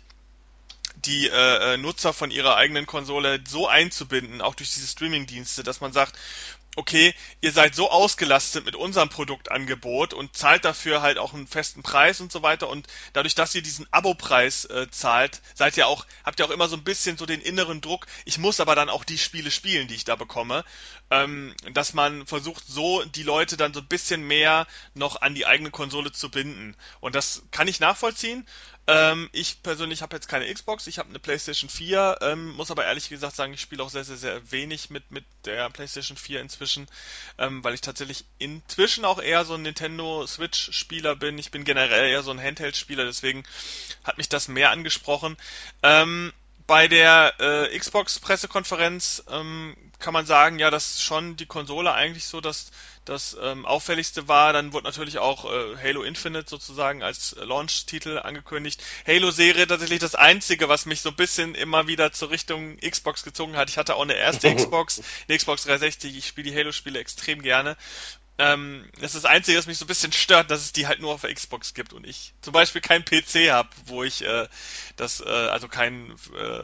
die äh, äh, Nutzer von ihrer eigenen Konsole so einzubinden, auch durch diese Streaming-Dienste, dass man sagt, okay, ihr seid so ausgelastet mit unserem Produktangebot und zahlt dafür halt auch einen festen Preis und so weiter und dadurch, dass ihr diesen Abo-Preis äh, zahlt, seid ihr auch, habt ihr auch immer so ein bisschen so den inneren Druck, ich muss aber dann auch die Spiele spielen, die ich da bekomme, ähm, dass man versucht, so die Leute dann so ein bisschen mehr noch an die eigene Konsole zu binden. Und das kann ich nachvollziehen. Ähm, ich persönlich habe jetzt keine Xbox, ich habe eine PlayStation 4, ähm, muss aber ehrlich gesagt sagen, ich spiele auch sehr, sehr, sehr wenig mit, mit der PlayStation 4 inzwischen, ähm, weil ich tatsächlich inzwischen auch eher so ein Nintendo Switch-Spieler bin. Ich bin generell eher so ein Handheld-Spieler, deswegen hat mich das mehr angesprochen. Ähm, bei der äh, Xbox-Pressekonferenz ähm, kann man sagen, ja, dass schon die Konsole eigentlich so das, das ähm, auffälligste war. Dann wurde natürlich auch äh, Halo Infinite sozusagen als Launch-Titel angekündigt. Halo-Serie tatsächlich das einzige, was mich so ein bisschen immer wieder zur Richtung Xbox gezogen hat. Ich hatte auch eine erste Xbox, eine Xbox 360. Ich spiele die Halo-Spiele extrem gerne. Ähm, das ist das Einzige, was mich so ein bisschen stört, dass es die halt nur auf der Xbox gibt und ich zum Beispiel keinen PC habe, wo ich äh, das, äh, also keinen äh,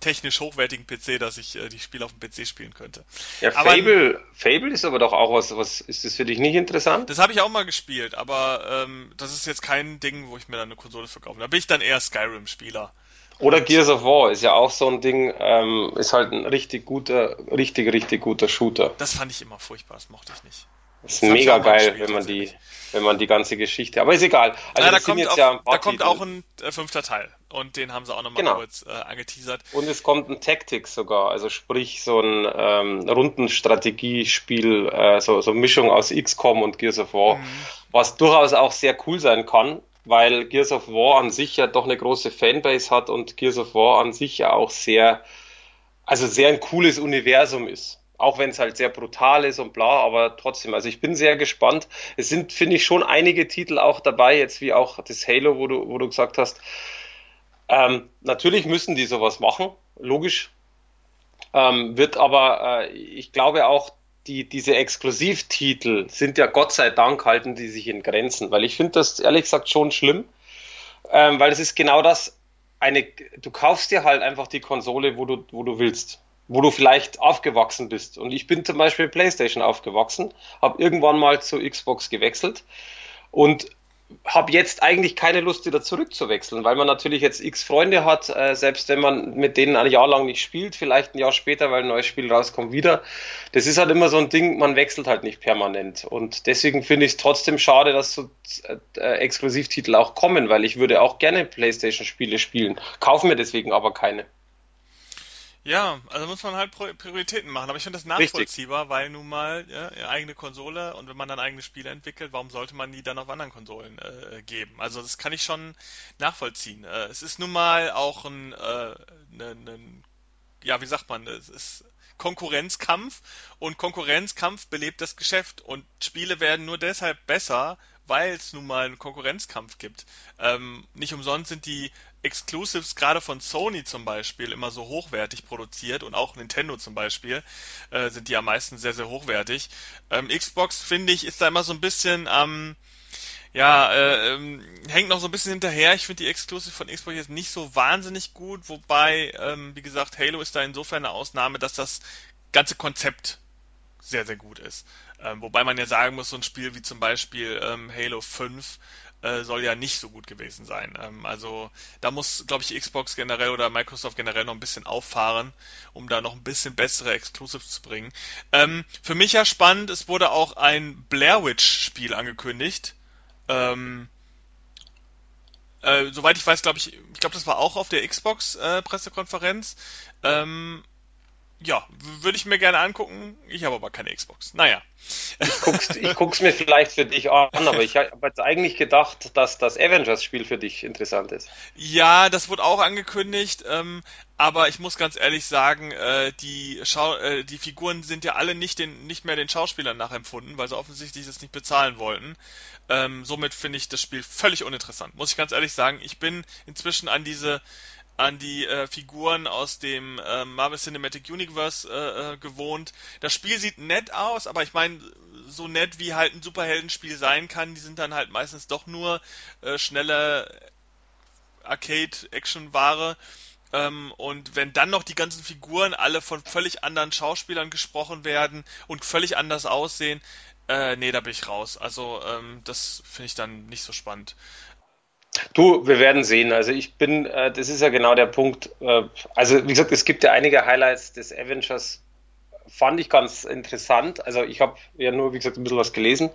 technisch hochwertigen PC, dass ich äh, die Spiele auf dem PC spielen könnte. Ja, Aber Fable, Fable ist aber doch auch was, was, ist das für dich nicht interessant? das habe ich auch mal gespielt, aber ähm, das ist jetzt kein Ding, wo ich mir dann eine Konsole verkaufe. Da bin ich dann eher Skyrim-Spieler. Oder Gears of War ist ja auch so ein Ding, ähm, ist halt ein richtig guter, richtig, richtig guter Shooter. das fand ich immer furchtbar, das mochte ich nicht. Ist Das ich mega geil, wenn man die, wenn man die ganze Geschichte, aber ist egal. Also Na, da kommt auch, ja ein da kommt auch ein äh, fünfter Teil und den haben sie auch nochmal Genau. kurz äh, angeteasert. Und es kommt ein Tactics sogar, also sprich so ein ähm, Rundenstrategiespiel, äh, so, so Mischung aus XCOM und Gears of War, Mhm. was durchaus auch sehr cool sein kann, weil Gears of War an sich ja doch eine große Fanbase hat und Gears of War an sich ja auch sehr also sehr ein cooles Universum ist. Auch wenn es halt sehr brutal ist und bla, aber trotzdem, also ich bin sehr gespannt. Es sind, finde ich, schon einige Titel auch dabei, jetzt wie auch das Halo, wo du, wo du gesagt hast. Ähm, natürlich müssen die sowas machen, logisch. Ähm, wird aber, äh, ich glaube auch, die, diese Exklusivtitel sind ja Gott sei Dank halten die sich in Grenzen, weil ich finde das ehrlich gesagt schon schlimm, ähm, weil es ist genau das, eine, du kaufst dir halt einfach die Konsole, wo du, wo du willst, wo du vielleicht aufgewachsen bist. Und ich bin zum Beispiel PlayStation aufgewachsen, habe irgendwann mal zu Xbox gewechselt und habe jetzt eigentlich keine Lust, wieder zurückzuwechseln, weil man natürlich jetzt x Freunde hat, äh, selbst wenn man mit denen ein Jahr lang nicht spielt, vielleicht ein Jahr später, weil ein neues Spiel rauskommt, wieder. Das ist halt immer so ein Ding, man wechselt halt nicht permanent. Und deswegen finde ich es trotzdem schade, dass so äh, Exklusivtitel auch kommen, weil ich würde auch gerne PlayStation-Spiele spielen, kaufe mir deswegen aber keine. Ja, also muss man halt Prioritäten machen. Aber ich finde das nachvollziehbar, Richtig. weil nun mal ja, eigene Konsole und wenn man dann eigene Spiele entwickelt, warum sollte man die dann auf anderen Konsolen äh, geben? Also das kann ich schon nachvollziehen. Äh, es ist nun mal auch ein, äh, ne, ne, ja, wie sagt man, es ist Konkurrenzkampf und Konkurrenzkampf belebt das Geschäft und Spiele werden nur deshalb besser, weil es nun mal einen Konkurrenzkampf gibt. Ähm, nicht umsonst sind die Exclusives gerade von Sony zum Beispiel immer so hochwertig produziert und auch Nintendo zum Beispiel äh, sind die am meisten sehr, sehr hochwertig. Ähm, Xbox finde ich ist da immer so ein bisschen ähm, ja, äh, ähm, hängt noch so ein bisschen hinterher. Ich finde die Exclusive von Xbox jetzt nicht so wahnsinnig gut, wobei, ähm, wie gesagt, Halo ist da insofern eine Ausnahme, dass das ganze Konzept sehr, sehr gut ist. Ähm, wobei man ja sagen muss, so ein Spiel wie zum Beispiel ähm, Halo 5 äh, soll ja nicht so gut gewesen sein. Ähm, also da muss, glaube ich, Xbox generell oder Microsoft generell noch ein bisschen auffahren, um da noch ein bisschen bessere Exclusives zu bringen. Ähm, für mich ja spannend, es wurde auch ein Blair Witch-Spiel angekündigt. Ähm, äh, soweit ich weiß, glaube ich, ich glaube, das war auch auf der Xbox-Pressekonferenz. Äh, ähm, ja, würde ich mir gerne angucken. Ich habe aber keine Xbox. Naja. Ich guck's, ich guck's mir vielleicht für dich an, aber ich habe jetzt eigentlich gedacht, dass das Avengers-Spiel für dich interessant ist. Ja, das wurde auch angekündigt, ähm, aber ich muss ganz ehrlich sagen, äh, die, Schau äh, die Figuren sind ja alle nicht, den, nicht mehr den Schauspielern nachempfunden, weil sie offensichtlich das nicht bezahlen wollten. Ähm, somit finde ich das Spiel völlig uninteressant, muss ich ganz ehrlich sagen. Ich bin inzwischen an diese an die äh, Figuren aus dem äh, Marvel Cinematic Universe äh, äh, gewohnt. Das Spiel sieht nett aus, aber ich meine, so nett wie halt ein Superheldenspiel sein kann, die sind dann halt meistens doch nur äh, schnelle Arcade-Action-Ware. Ähm, und wenn dann noch die ganzen Figuren alle von völlig anderen Schauspielern gesprochen werden und völlig anders aussehen, äh, nee, da bin ich raus. Also ähm, das finde ich dann nicht so spannend. Du, wir werden sehen. Also ich bin, äh, das ist ja genau der Punkt. Äh, also wie gesagt, es gibt ja einige Highlights des Avengers, fand ich ganz interessant. Also ich habe ja nur, wie gesagt, ein bisschen was gelesen,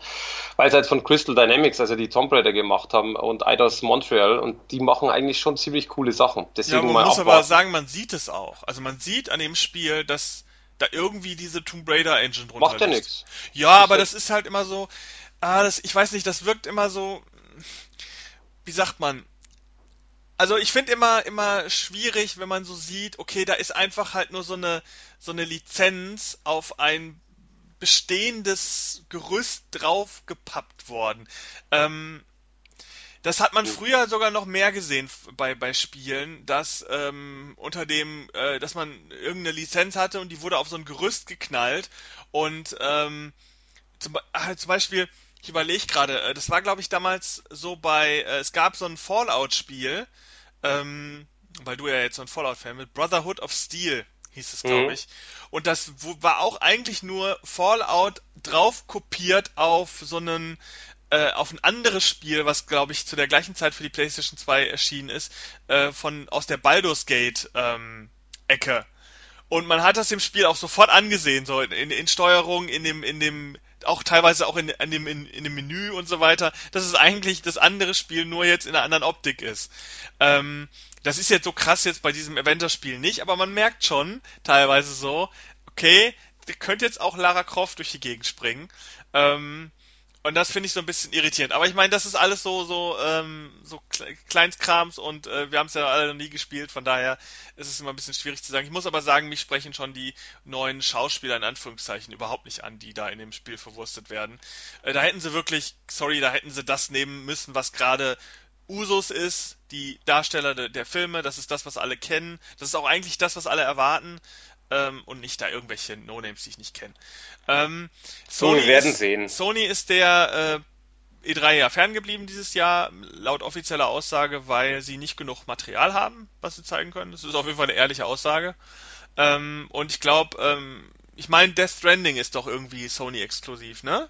weil es halt von Crystal Dynamics, also die Tomb Raider gemacht haben und Eidos Montreal und die machen eigentlich schon ziemlich coole Sachen. Deswegen ja, man muss abwarten. aber sagen, man sieht es auch. Also man sieht an dem Spiel, dass da irgendwie diese Tomb Raider Engine drunter Macht ja nichts. Ja, aber das ist halt immer so, ah, das, ich weiß nicht, das wirkt immer so, wie sagt man, also ich finde immer immer schwierig, wenn man so sieht, okay, da ist einfach halt nur so eine so eine Lizenz auf ein bestehendes Gerüst draufgepappt worden. Ähm, das hat man früher sogar noch mehr gesehen bei, bei Spielen, dass ähm, unter dem, äh, dass man irgendeine Lizenz hatte und die wurde auf so ein Gerüst geknallt und ähm, zum, äh, zum Beispiel ich überlege gerade, äh, das war glaube ich damals so bei, äh, es gab so ein Fallout-Spiel, ähm, weil du ja jetzt so ein Fallout-Fan bist, Brotherhood of Steel hieß es glaube mhm. ich. Und das war auch eigentlich nur Fallout drauf kopiert auf so einen äh, auf ein anderes Spiel, was glaube ich zu der gleichen Zeit für die PlayStation 2 erschienen ist, äh, von aus der Baldur's Gate ähm, Ecke. Und man hat das im Spiel auch sofort angesehen, so in, in Steuerung, in dem, in dem auch teilweise auch in, in, dem, in, in dem Menü und so weiter, dass es eigentlich das andere Spiel nur jetzt in einer anderen Optik ist. Ähm, das ist jetzt so krass jetzt bei diesem Avengers-Spiel nicht, aber man merkt schon teilweise so, okay, ihr könnt jetzt auch Lara Croft durch die Gegend springen. Ähm, Und das finde ich so ein bisschen irritierend. Aber ich meine, das ist alles so so ähm, so Kleinstkrams und äh, wir haben es ja alle noch nie gespielt, von daher ist es immer ein bisschen schwierig zu sagen. Ich muss aber sagen, mich sprechen schon die neuen Schauspieler in Anführungszeichen überhaupt nicht an, die da in dem Spiel verwurstet werden. Äh, da hätten sie wirklich, sorry, da hätten sie das nehmen müssen, was gerade Usus ist, die Darsteller de, der Filme, das ist das, was alle kennen, das ist auch eigentlich das, was alle erwarten ähm, und nicht da irgendwelche No-Names, die ich nicht kenne. Ähm, Sony wir werden ist, sehen. Sony ist der äh, E3 ja ferngeblieben dieses Jahr, laut offizieller Aussage, weil sie nicht genug Material haben, was sie zeigen können. Das ist auf jeden Fall eine ehrliche Aussage. Ähm, und ich glaube, ähm, ich meine, Death Stranding ist doch irgendwie Sony exklusiv, ne?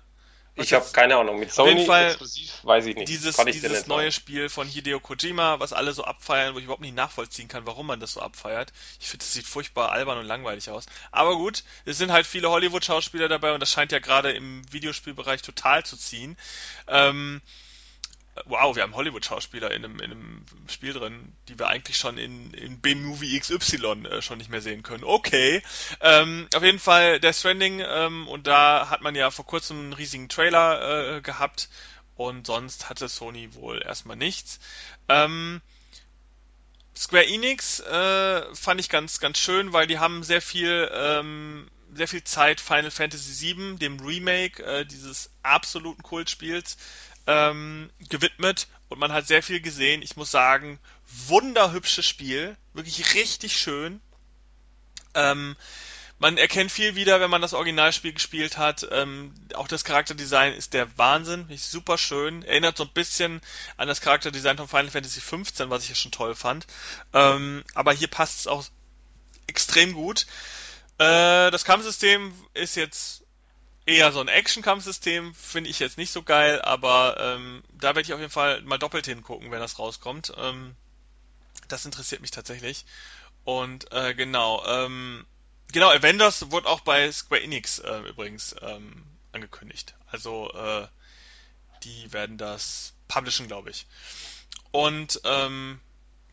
Was ich habe keine Ahnung. Mit Sony auf jeden Fall exklusiv weiß ich nicht. Dieses, ich dieses neue Spiel von Hideo Kojima, was alle so abfeiern, wo ich überhaupt nicht nachvollziehen kann, warum man das so abfeiert. Ich finde, das sieht furchtbar albern und langweilig aus. Aber gut, es sind halt viele Hollywood-Schauspieler dabei und das scheint ja gerade im Videospielbereich total zu ziehen. Ähm, wow, wir haben Hollywood-Schauspieler in einem, in einem Spiel drin, die wir eigentlich schon in, in B-Movie XY äh, schon nicht mehr sehen können. Okay. Ähm, auf jeden Fall Death Stranding ähm, und da hat man ja vor kurzem einen riesigen Trailer äh, gehabt und sonst hatte Sony wohl erstmal nichts. Ähm, Square Enix äh, fand ich ganz, ganz schön, weil die haben sehr viel, ähm, sehr viel Zeit Final Fantasy VII, dem Remake äh, dieses absoluten Kultspiels, ähm, gewidmet und man hat sehr viel gesehen. Ich muss sagen, wunderhübsches Spiel, wirklich richtig schön. Ähm, man erkennt viel wieder, wenn man das Originalspiel gespielt hat. Ähm, auch das Charakterdesign ist der Wahnsinn, ist super schön. Erinnert so ein bisschen an das Charakterdesign von Final Fantasy XV, was ich ja schon toll fand. Ähm, aber hier passt es auch extrem gut. Äh, das Kampfsystem ist jetzt eher so ein Action-Kampfsystem, finde ich jetzt nicht so geil, aber ähm, da werde ich auf jeden Fall mal doppelt hingucken, wenn das rauskommt. Ähm, das interessiert mich tatsächlich. Und äh, genau, ähm, genau, Avengers wurde auch bei Square Enix äh, übrigens ähm, angekündigt. Also äh, die werden das publishen, glaube ich. Und ähm,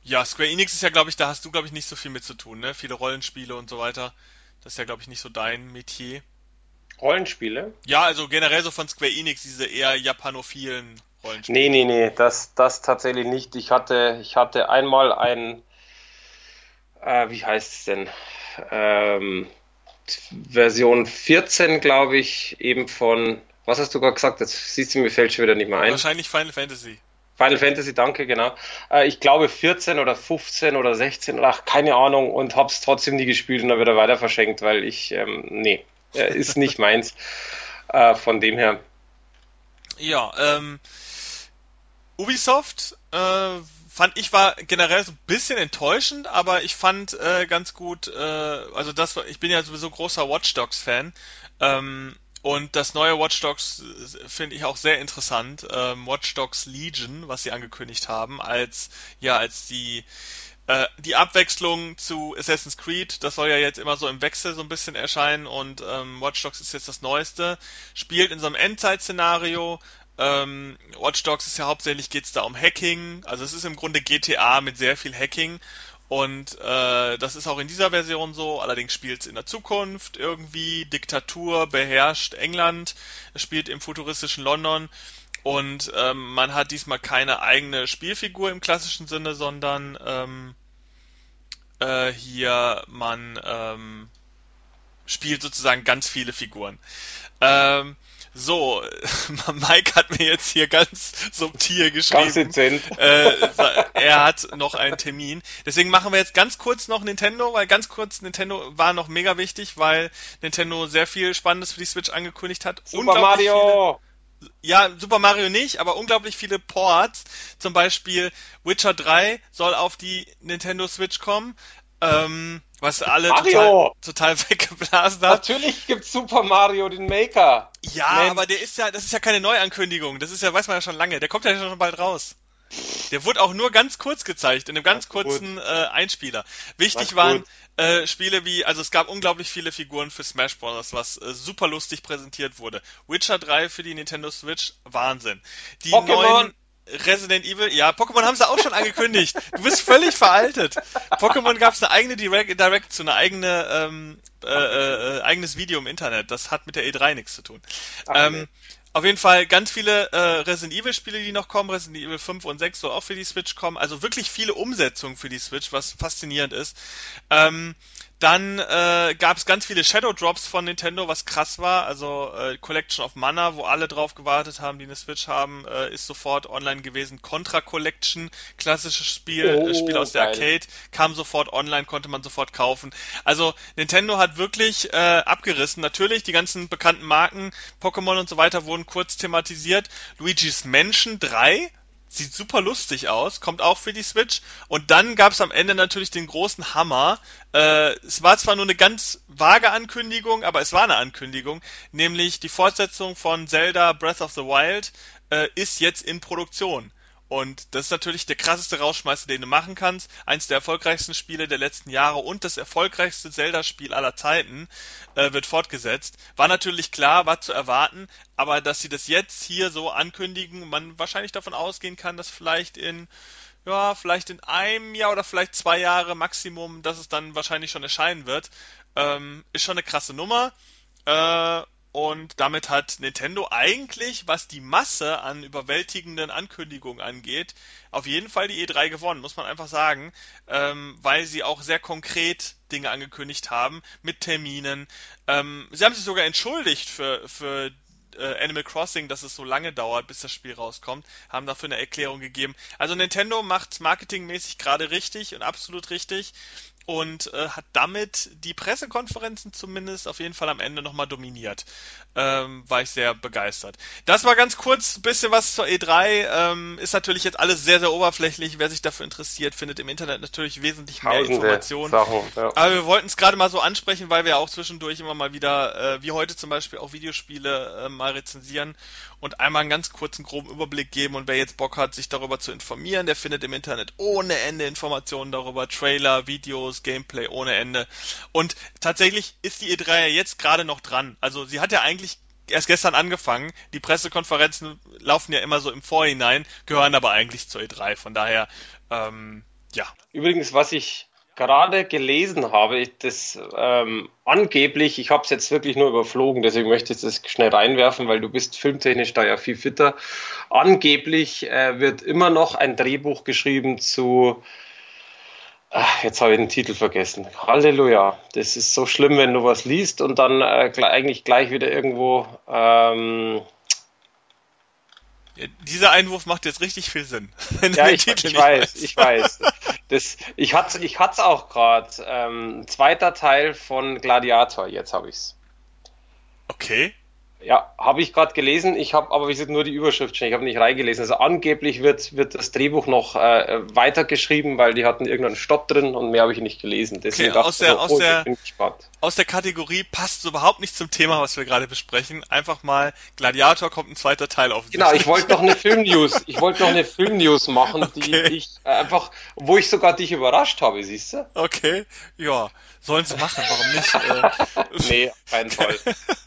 ja, Square Enix ist ja, glaube ich, da hast du, glaube ich, nicht so viel mit zu tun, ne? Viele Rollenspiele und so weiter. Das ist ja, glaube ich, nicht so dein Metier. Rollenspiele? Ja, also generell so von Square Enix, diese eher japanophilen Rollenspiele. Nee, nee, nee, das, das tatsächlich nicht. Ich hatte, ich hatte einmal ein, äh, wie heißt es denn? Ähm, Version 14, glaube ich, eben von, was hast du gerade gesagt? Das siehst du, mir fällt schon wieder nicht mehr ein. Wahrscheinlich Final Fantasy. Final Fantasy, danke, genau. Äh, ich glaube 14 oder 15 oder 16, ach, keine Ahnung, und hab's trotzdem nie gespielt und dann wieder weiter verschenkt, weil ich, ähm, nee, ist nicht meins. Äh, von dem her. Ja, ähm, Ubisoft äh, fand ich war generell so ein bisschen enttäuschend, aber ich fand äh, ganz gut, äh, also das ich bin ja sowieso großer Watch Dogs Fan. Ähm, und das neue Watch Dogs äh, finde ich auch sehr interessant. Ähm, Watch Dogs Legion, was sie angekündigt haben, als ja als die äh, die Abwechslung zu Assassin's Creed, das soll ja jetzt immer so im Wechsel so ein bisschen erscheinen und ähm, Watch Dogs ist jetzt das Neueste, spielt in so einem Endzeit-Szenario. Ähm, Watch Dogs ist ja hauptsächlich geht's da um Hacking, also es ist im Grunde GTA mit sehr viel Hacking. Und äh, das ist auch in dieser Version so, allerdings spielt es in der Zukunft irgendwie, Diktatur beherrscht England, es spielt im futuristischen London. Und ähm, man hat diesmal keine eigene Spielfigur im klassischen Sinne, sondern ähm, äh, hier man ähm, spielt sozusagen ganz viele Figuren. Ähm, so, Mike hat mir jetzt hier ganz subtil geschrieben. Äh, er hat noch einen Termin. Deswegen machen wir jetzt ganz kurz noch Nintendo, weil ganz kurz Nintendo war noch mega wichtig, weil Nintendo sehr viel Spannendes für die Switch angekündigt hat. Super Mario! Ja, Super Mario nicht, aber unglaublich viele Ports. Zum Beispiel Witcher 3 soll auf die Nintendo Switch kommen. Ähm, was alle total, total weggeblasen hat. Natürlich gibt's Super Mario, den Maker. Ja, Mensch. aber der ist ja, das ist ja keine Neuankündigung. Das ist ja, weiß man ja schon lange. Der kommt ja schon bald raus. Der wurde auch nur ganz kurz gezeigt, in einem ganz kurzen äh, Einspieler. Wichtig waren äh, Spiele wie, also es gab unglaublich viele Figuren für Smash Bros., was äh, super lustig präsentiert wurde. Witcher 3 für die Nintendo Switch, Wahnsinn. Die Pokémon. neuen Resident Evil, ja, Pokémon haben sie auch schon angekündigt. Du bist völlig veraltet. Pokémon gab es eine eigene Direct, Direct zu eine eigene ähm, äh, äh, eigenes Video im Internet. Das hat mit der E3 nichts zu tun. Ach, ähm, nee. Auf jeden Fall ganz viele äh, Resident Evil Spiele, die noch kommen. Resident Evil 5 und 6 soll auch für die Switch kommen. Also wirklich viele Umsetzungen für die Switch, was faszinierend ist. Ähm, dann äh, gab es ganz viele Shadow Drops von Nintendo, was krass war. Also äh, Collection of Mana, wo alle drauf gewartet haben, die eine Switch haben, äh, ist sofort online gewesen. Contra Collection, klassisches Spiel, äh, oh, Spiel aus der Arcade, kam sofort online, konnte man sofort kaufen. Also Nintendo hat wirklich äh, abgerissen. Natürlich, die ganzen bekannten Marken, Pokémon und so weiter wurden kurz thematisiert. Luigi's Mansion 3 sieht super lustig aus, kommt auch für die Switch. Und dann gab es am Ende natürlich den großen Hammer. Äh, es war zwar nur eine ganz vage Ankündigung, aber es war eine Ankündigung, nämlich die Fortsetzung von Zelda Breath of the Wild äh, ist jetzt in Produktion. Und das ist natürlich der krasseste Rausschmeißer, den du machen kannst. Eins der erfolgreichsten Spiele der letzten Jahre und das erfolgreichste Zelda-Spiel aller Zeiten äh, wird fortgesetzt. War natürlich klar, war zu erwarten, aber dass sie das jetzt hier so ankündigen, man wahrscheinlich davon ausgehen kann, dass vielleicht in ja, vielleicht in einem Jahr oder vielleicht zwei Jahre Maximum, dass es dann wahrscheinlich schon erscheinen wird, ähm, ist schon eine krasse Nummer. Äh, und damit hat Nintendo eigentlich, was die Masse an überwältigenden Ankündigungen angeht, auf jeden Fall die E3 gewonnen, muss man einfach sagen, ähm, weil sie auch sehr konkret Dinge angekündigt haben mit Terminen. Ähm, sie haben sich sogar entschuldigt für, für äh, Animal Crossing, dass es so lange dauert, bis das Spiel rauskommt, haben dafür eine Erklärung gegeben. Also Nintendo macht marketingmäßig gerade richtig und absolut richtig und äh, hat damit die Pressekonferenzen zumindest auf jeden Fall am Ende nochmal dominiert. Ähm, war ich sehr begeistert. Das war ganz kurz ein bisschen was zur E3. Ähm, ist natürlich jetzt alles sehr, sehr oberflächlich. Wer sich dafür interessiert, findet im Internet natürlich wesentlich mehr Tausende Informationen. Sachen, ja. Aber wir wollten es gerade mal so ansprechen, weil wir auch zwischendurch immer mal wieder, äh, wie heute zum Beispiel, auch Videospiele äh, mal rezensieren und einmal einen ganz kurzen groben Überblick geben. Und wer jetzt Bock hat, sich darüber zu informieren, der findet im Internet ohne Ende Informationen darüber, Trailer, Videos, Gameplay ohne Ende. Und tatsächlich ist die E3 ja jetzt gerade noch dran. Also sie hat ja eigentlich erst gestern angefangen. Die Pressekonferenzen laufen ja immer so im Vorhinein, gehören aber eigentlich zur E3. Von daher, ähm, ja. Übrigens, was ich gerade gelesen habe, das ähm, angeblich, ich habe es jetzt wirklich nur überflogen, deswegen möchte ich das schnell reinwerfen, weil du bist filmtechnisch da ja viel fitter. Angeblich äh, wird immer noch ein Drehbuch geschrieben zu Ach, jetzt habe ich den Titel vergessen. Halleluja. Das ist so schlimm, wenn du was liest und dann äh, eigentlich gleich wieder irgendwo. Ähm, ja, dieser Einwurf macht jetzt richtig viel Sinn. ja, ich, ich weiß, ich weiß. Das, ich hatte es ich auch gerade. Ähm, zweiter Teil von Gladiator, jetzt habe ich es. Okay. Ja, habe ich gerade gelesen. Ich habe aber wie gesagt nur die Überschrift schon. Ich habe nicht reingelesen. Also angeblich wird, wird das Drehbuch noch äh, weitergeschrieben, weil die hatten irgendeinen Stopp drin und mehr habe ich nicht gelesen. Deswegen okay, aus, der, so, aus, oh, der, aus der Kategorie passt überhaupt nicht zum Thema, was wir gerade besprechen. Einfach mal Gladiator kommt ein zweiter Teil auf. Genau, ich wollte noch eine Filmnews. Ich wollte noch eine Filmnews machen, okay. die ich äh, einfach, wo ich sogar dich überrascht habe, siehst du? Okay, ja. Sollen sie machen, warum nicht? Äh, nee, keinen Fall.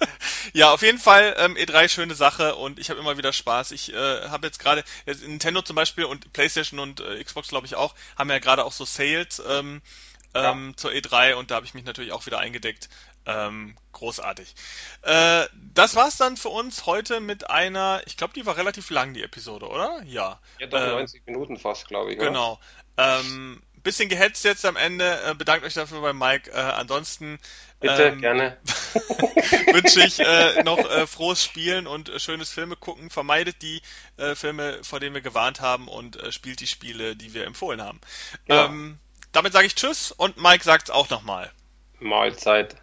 ja, auf jeden Fall ähm, E3 schöne Sache und ich habe immer wieder Spaß. Ich äh, habe jetzt gerade, Nintendo zum Beispiel und PlayStation und äh, Xbox glaube ich auch, haben ja gerade auch so Sales ähm, ja. ähm, zur E3 und da habe ich mich natürlich auch wieder eingedeckt. Ähm, großartig. Äh, das war's dann für uns heute mit einer, ich glaube, die war relativ lang, die Episode, oder? Ja. Ja, doch 90 ähm, Minuten fast, glaube ich. Oder? Genau. Ähm, bisschen gehetzt jetzt am Ende. Äh, bedankt euch dafür bei Mike. Äh, ansonsten Bitte, ähm, gerne. wünsche ich äh, noch äh, frohes Spielen und äh, schönes Filme gucken. Vermeidet die äh, Filme, vor denen wir gewarnt haben und äh, spielt die Spiele, die wir empfohlen haben. Ja. Ähm, damit sage ich Tschüss und Mike sagt es auch nochmal. Mahlzeit.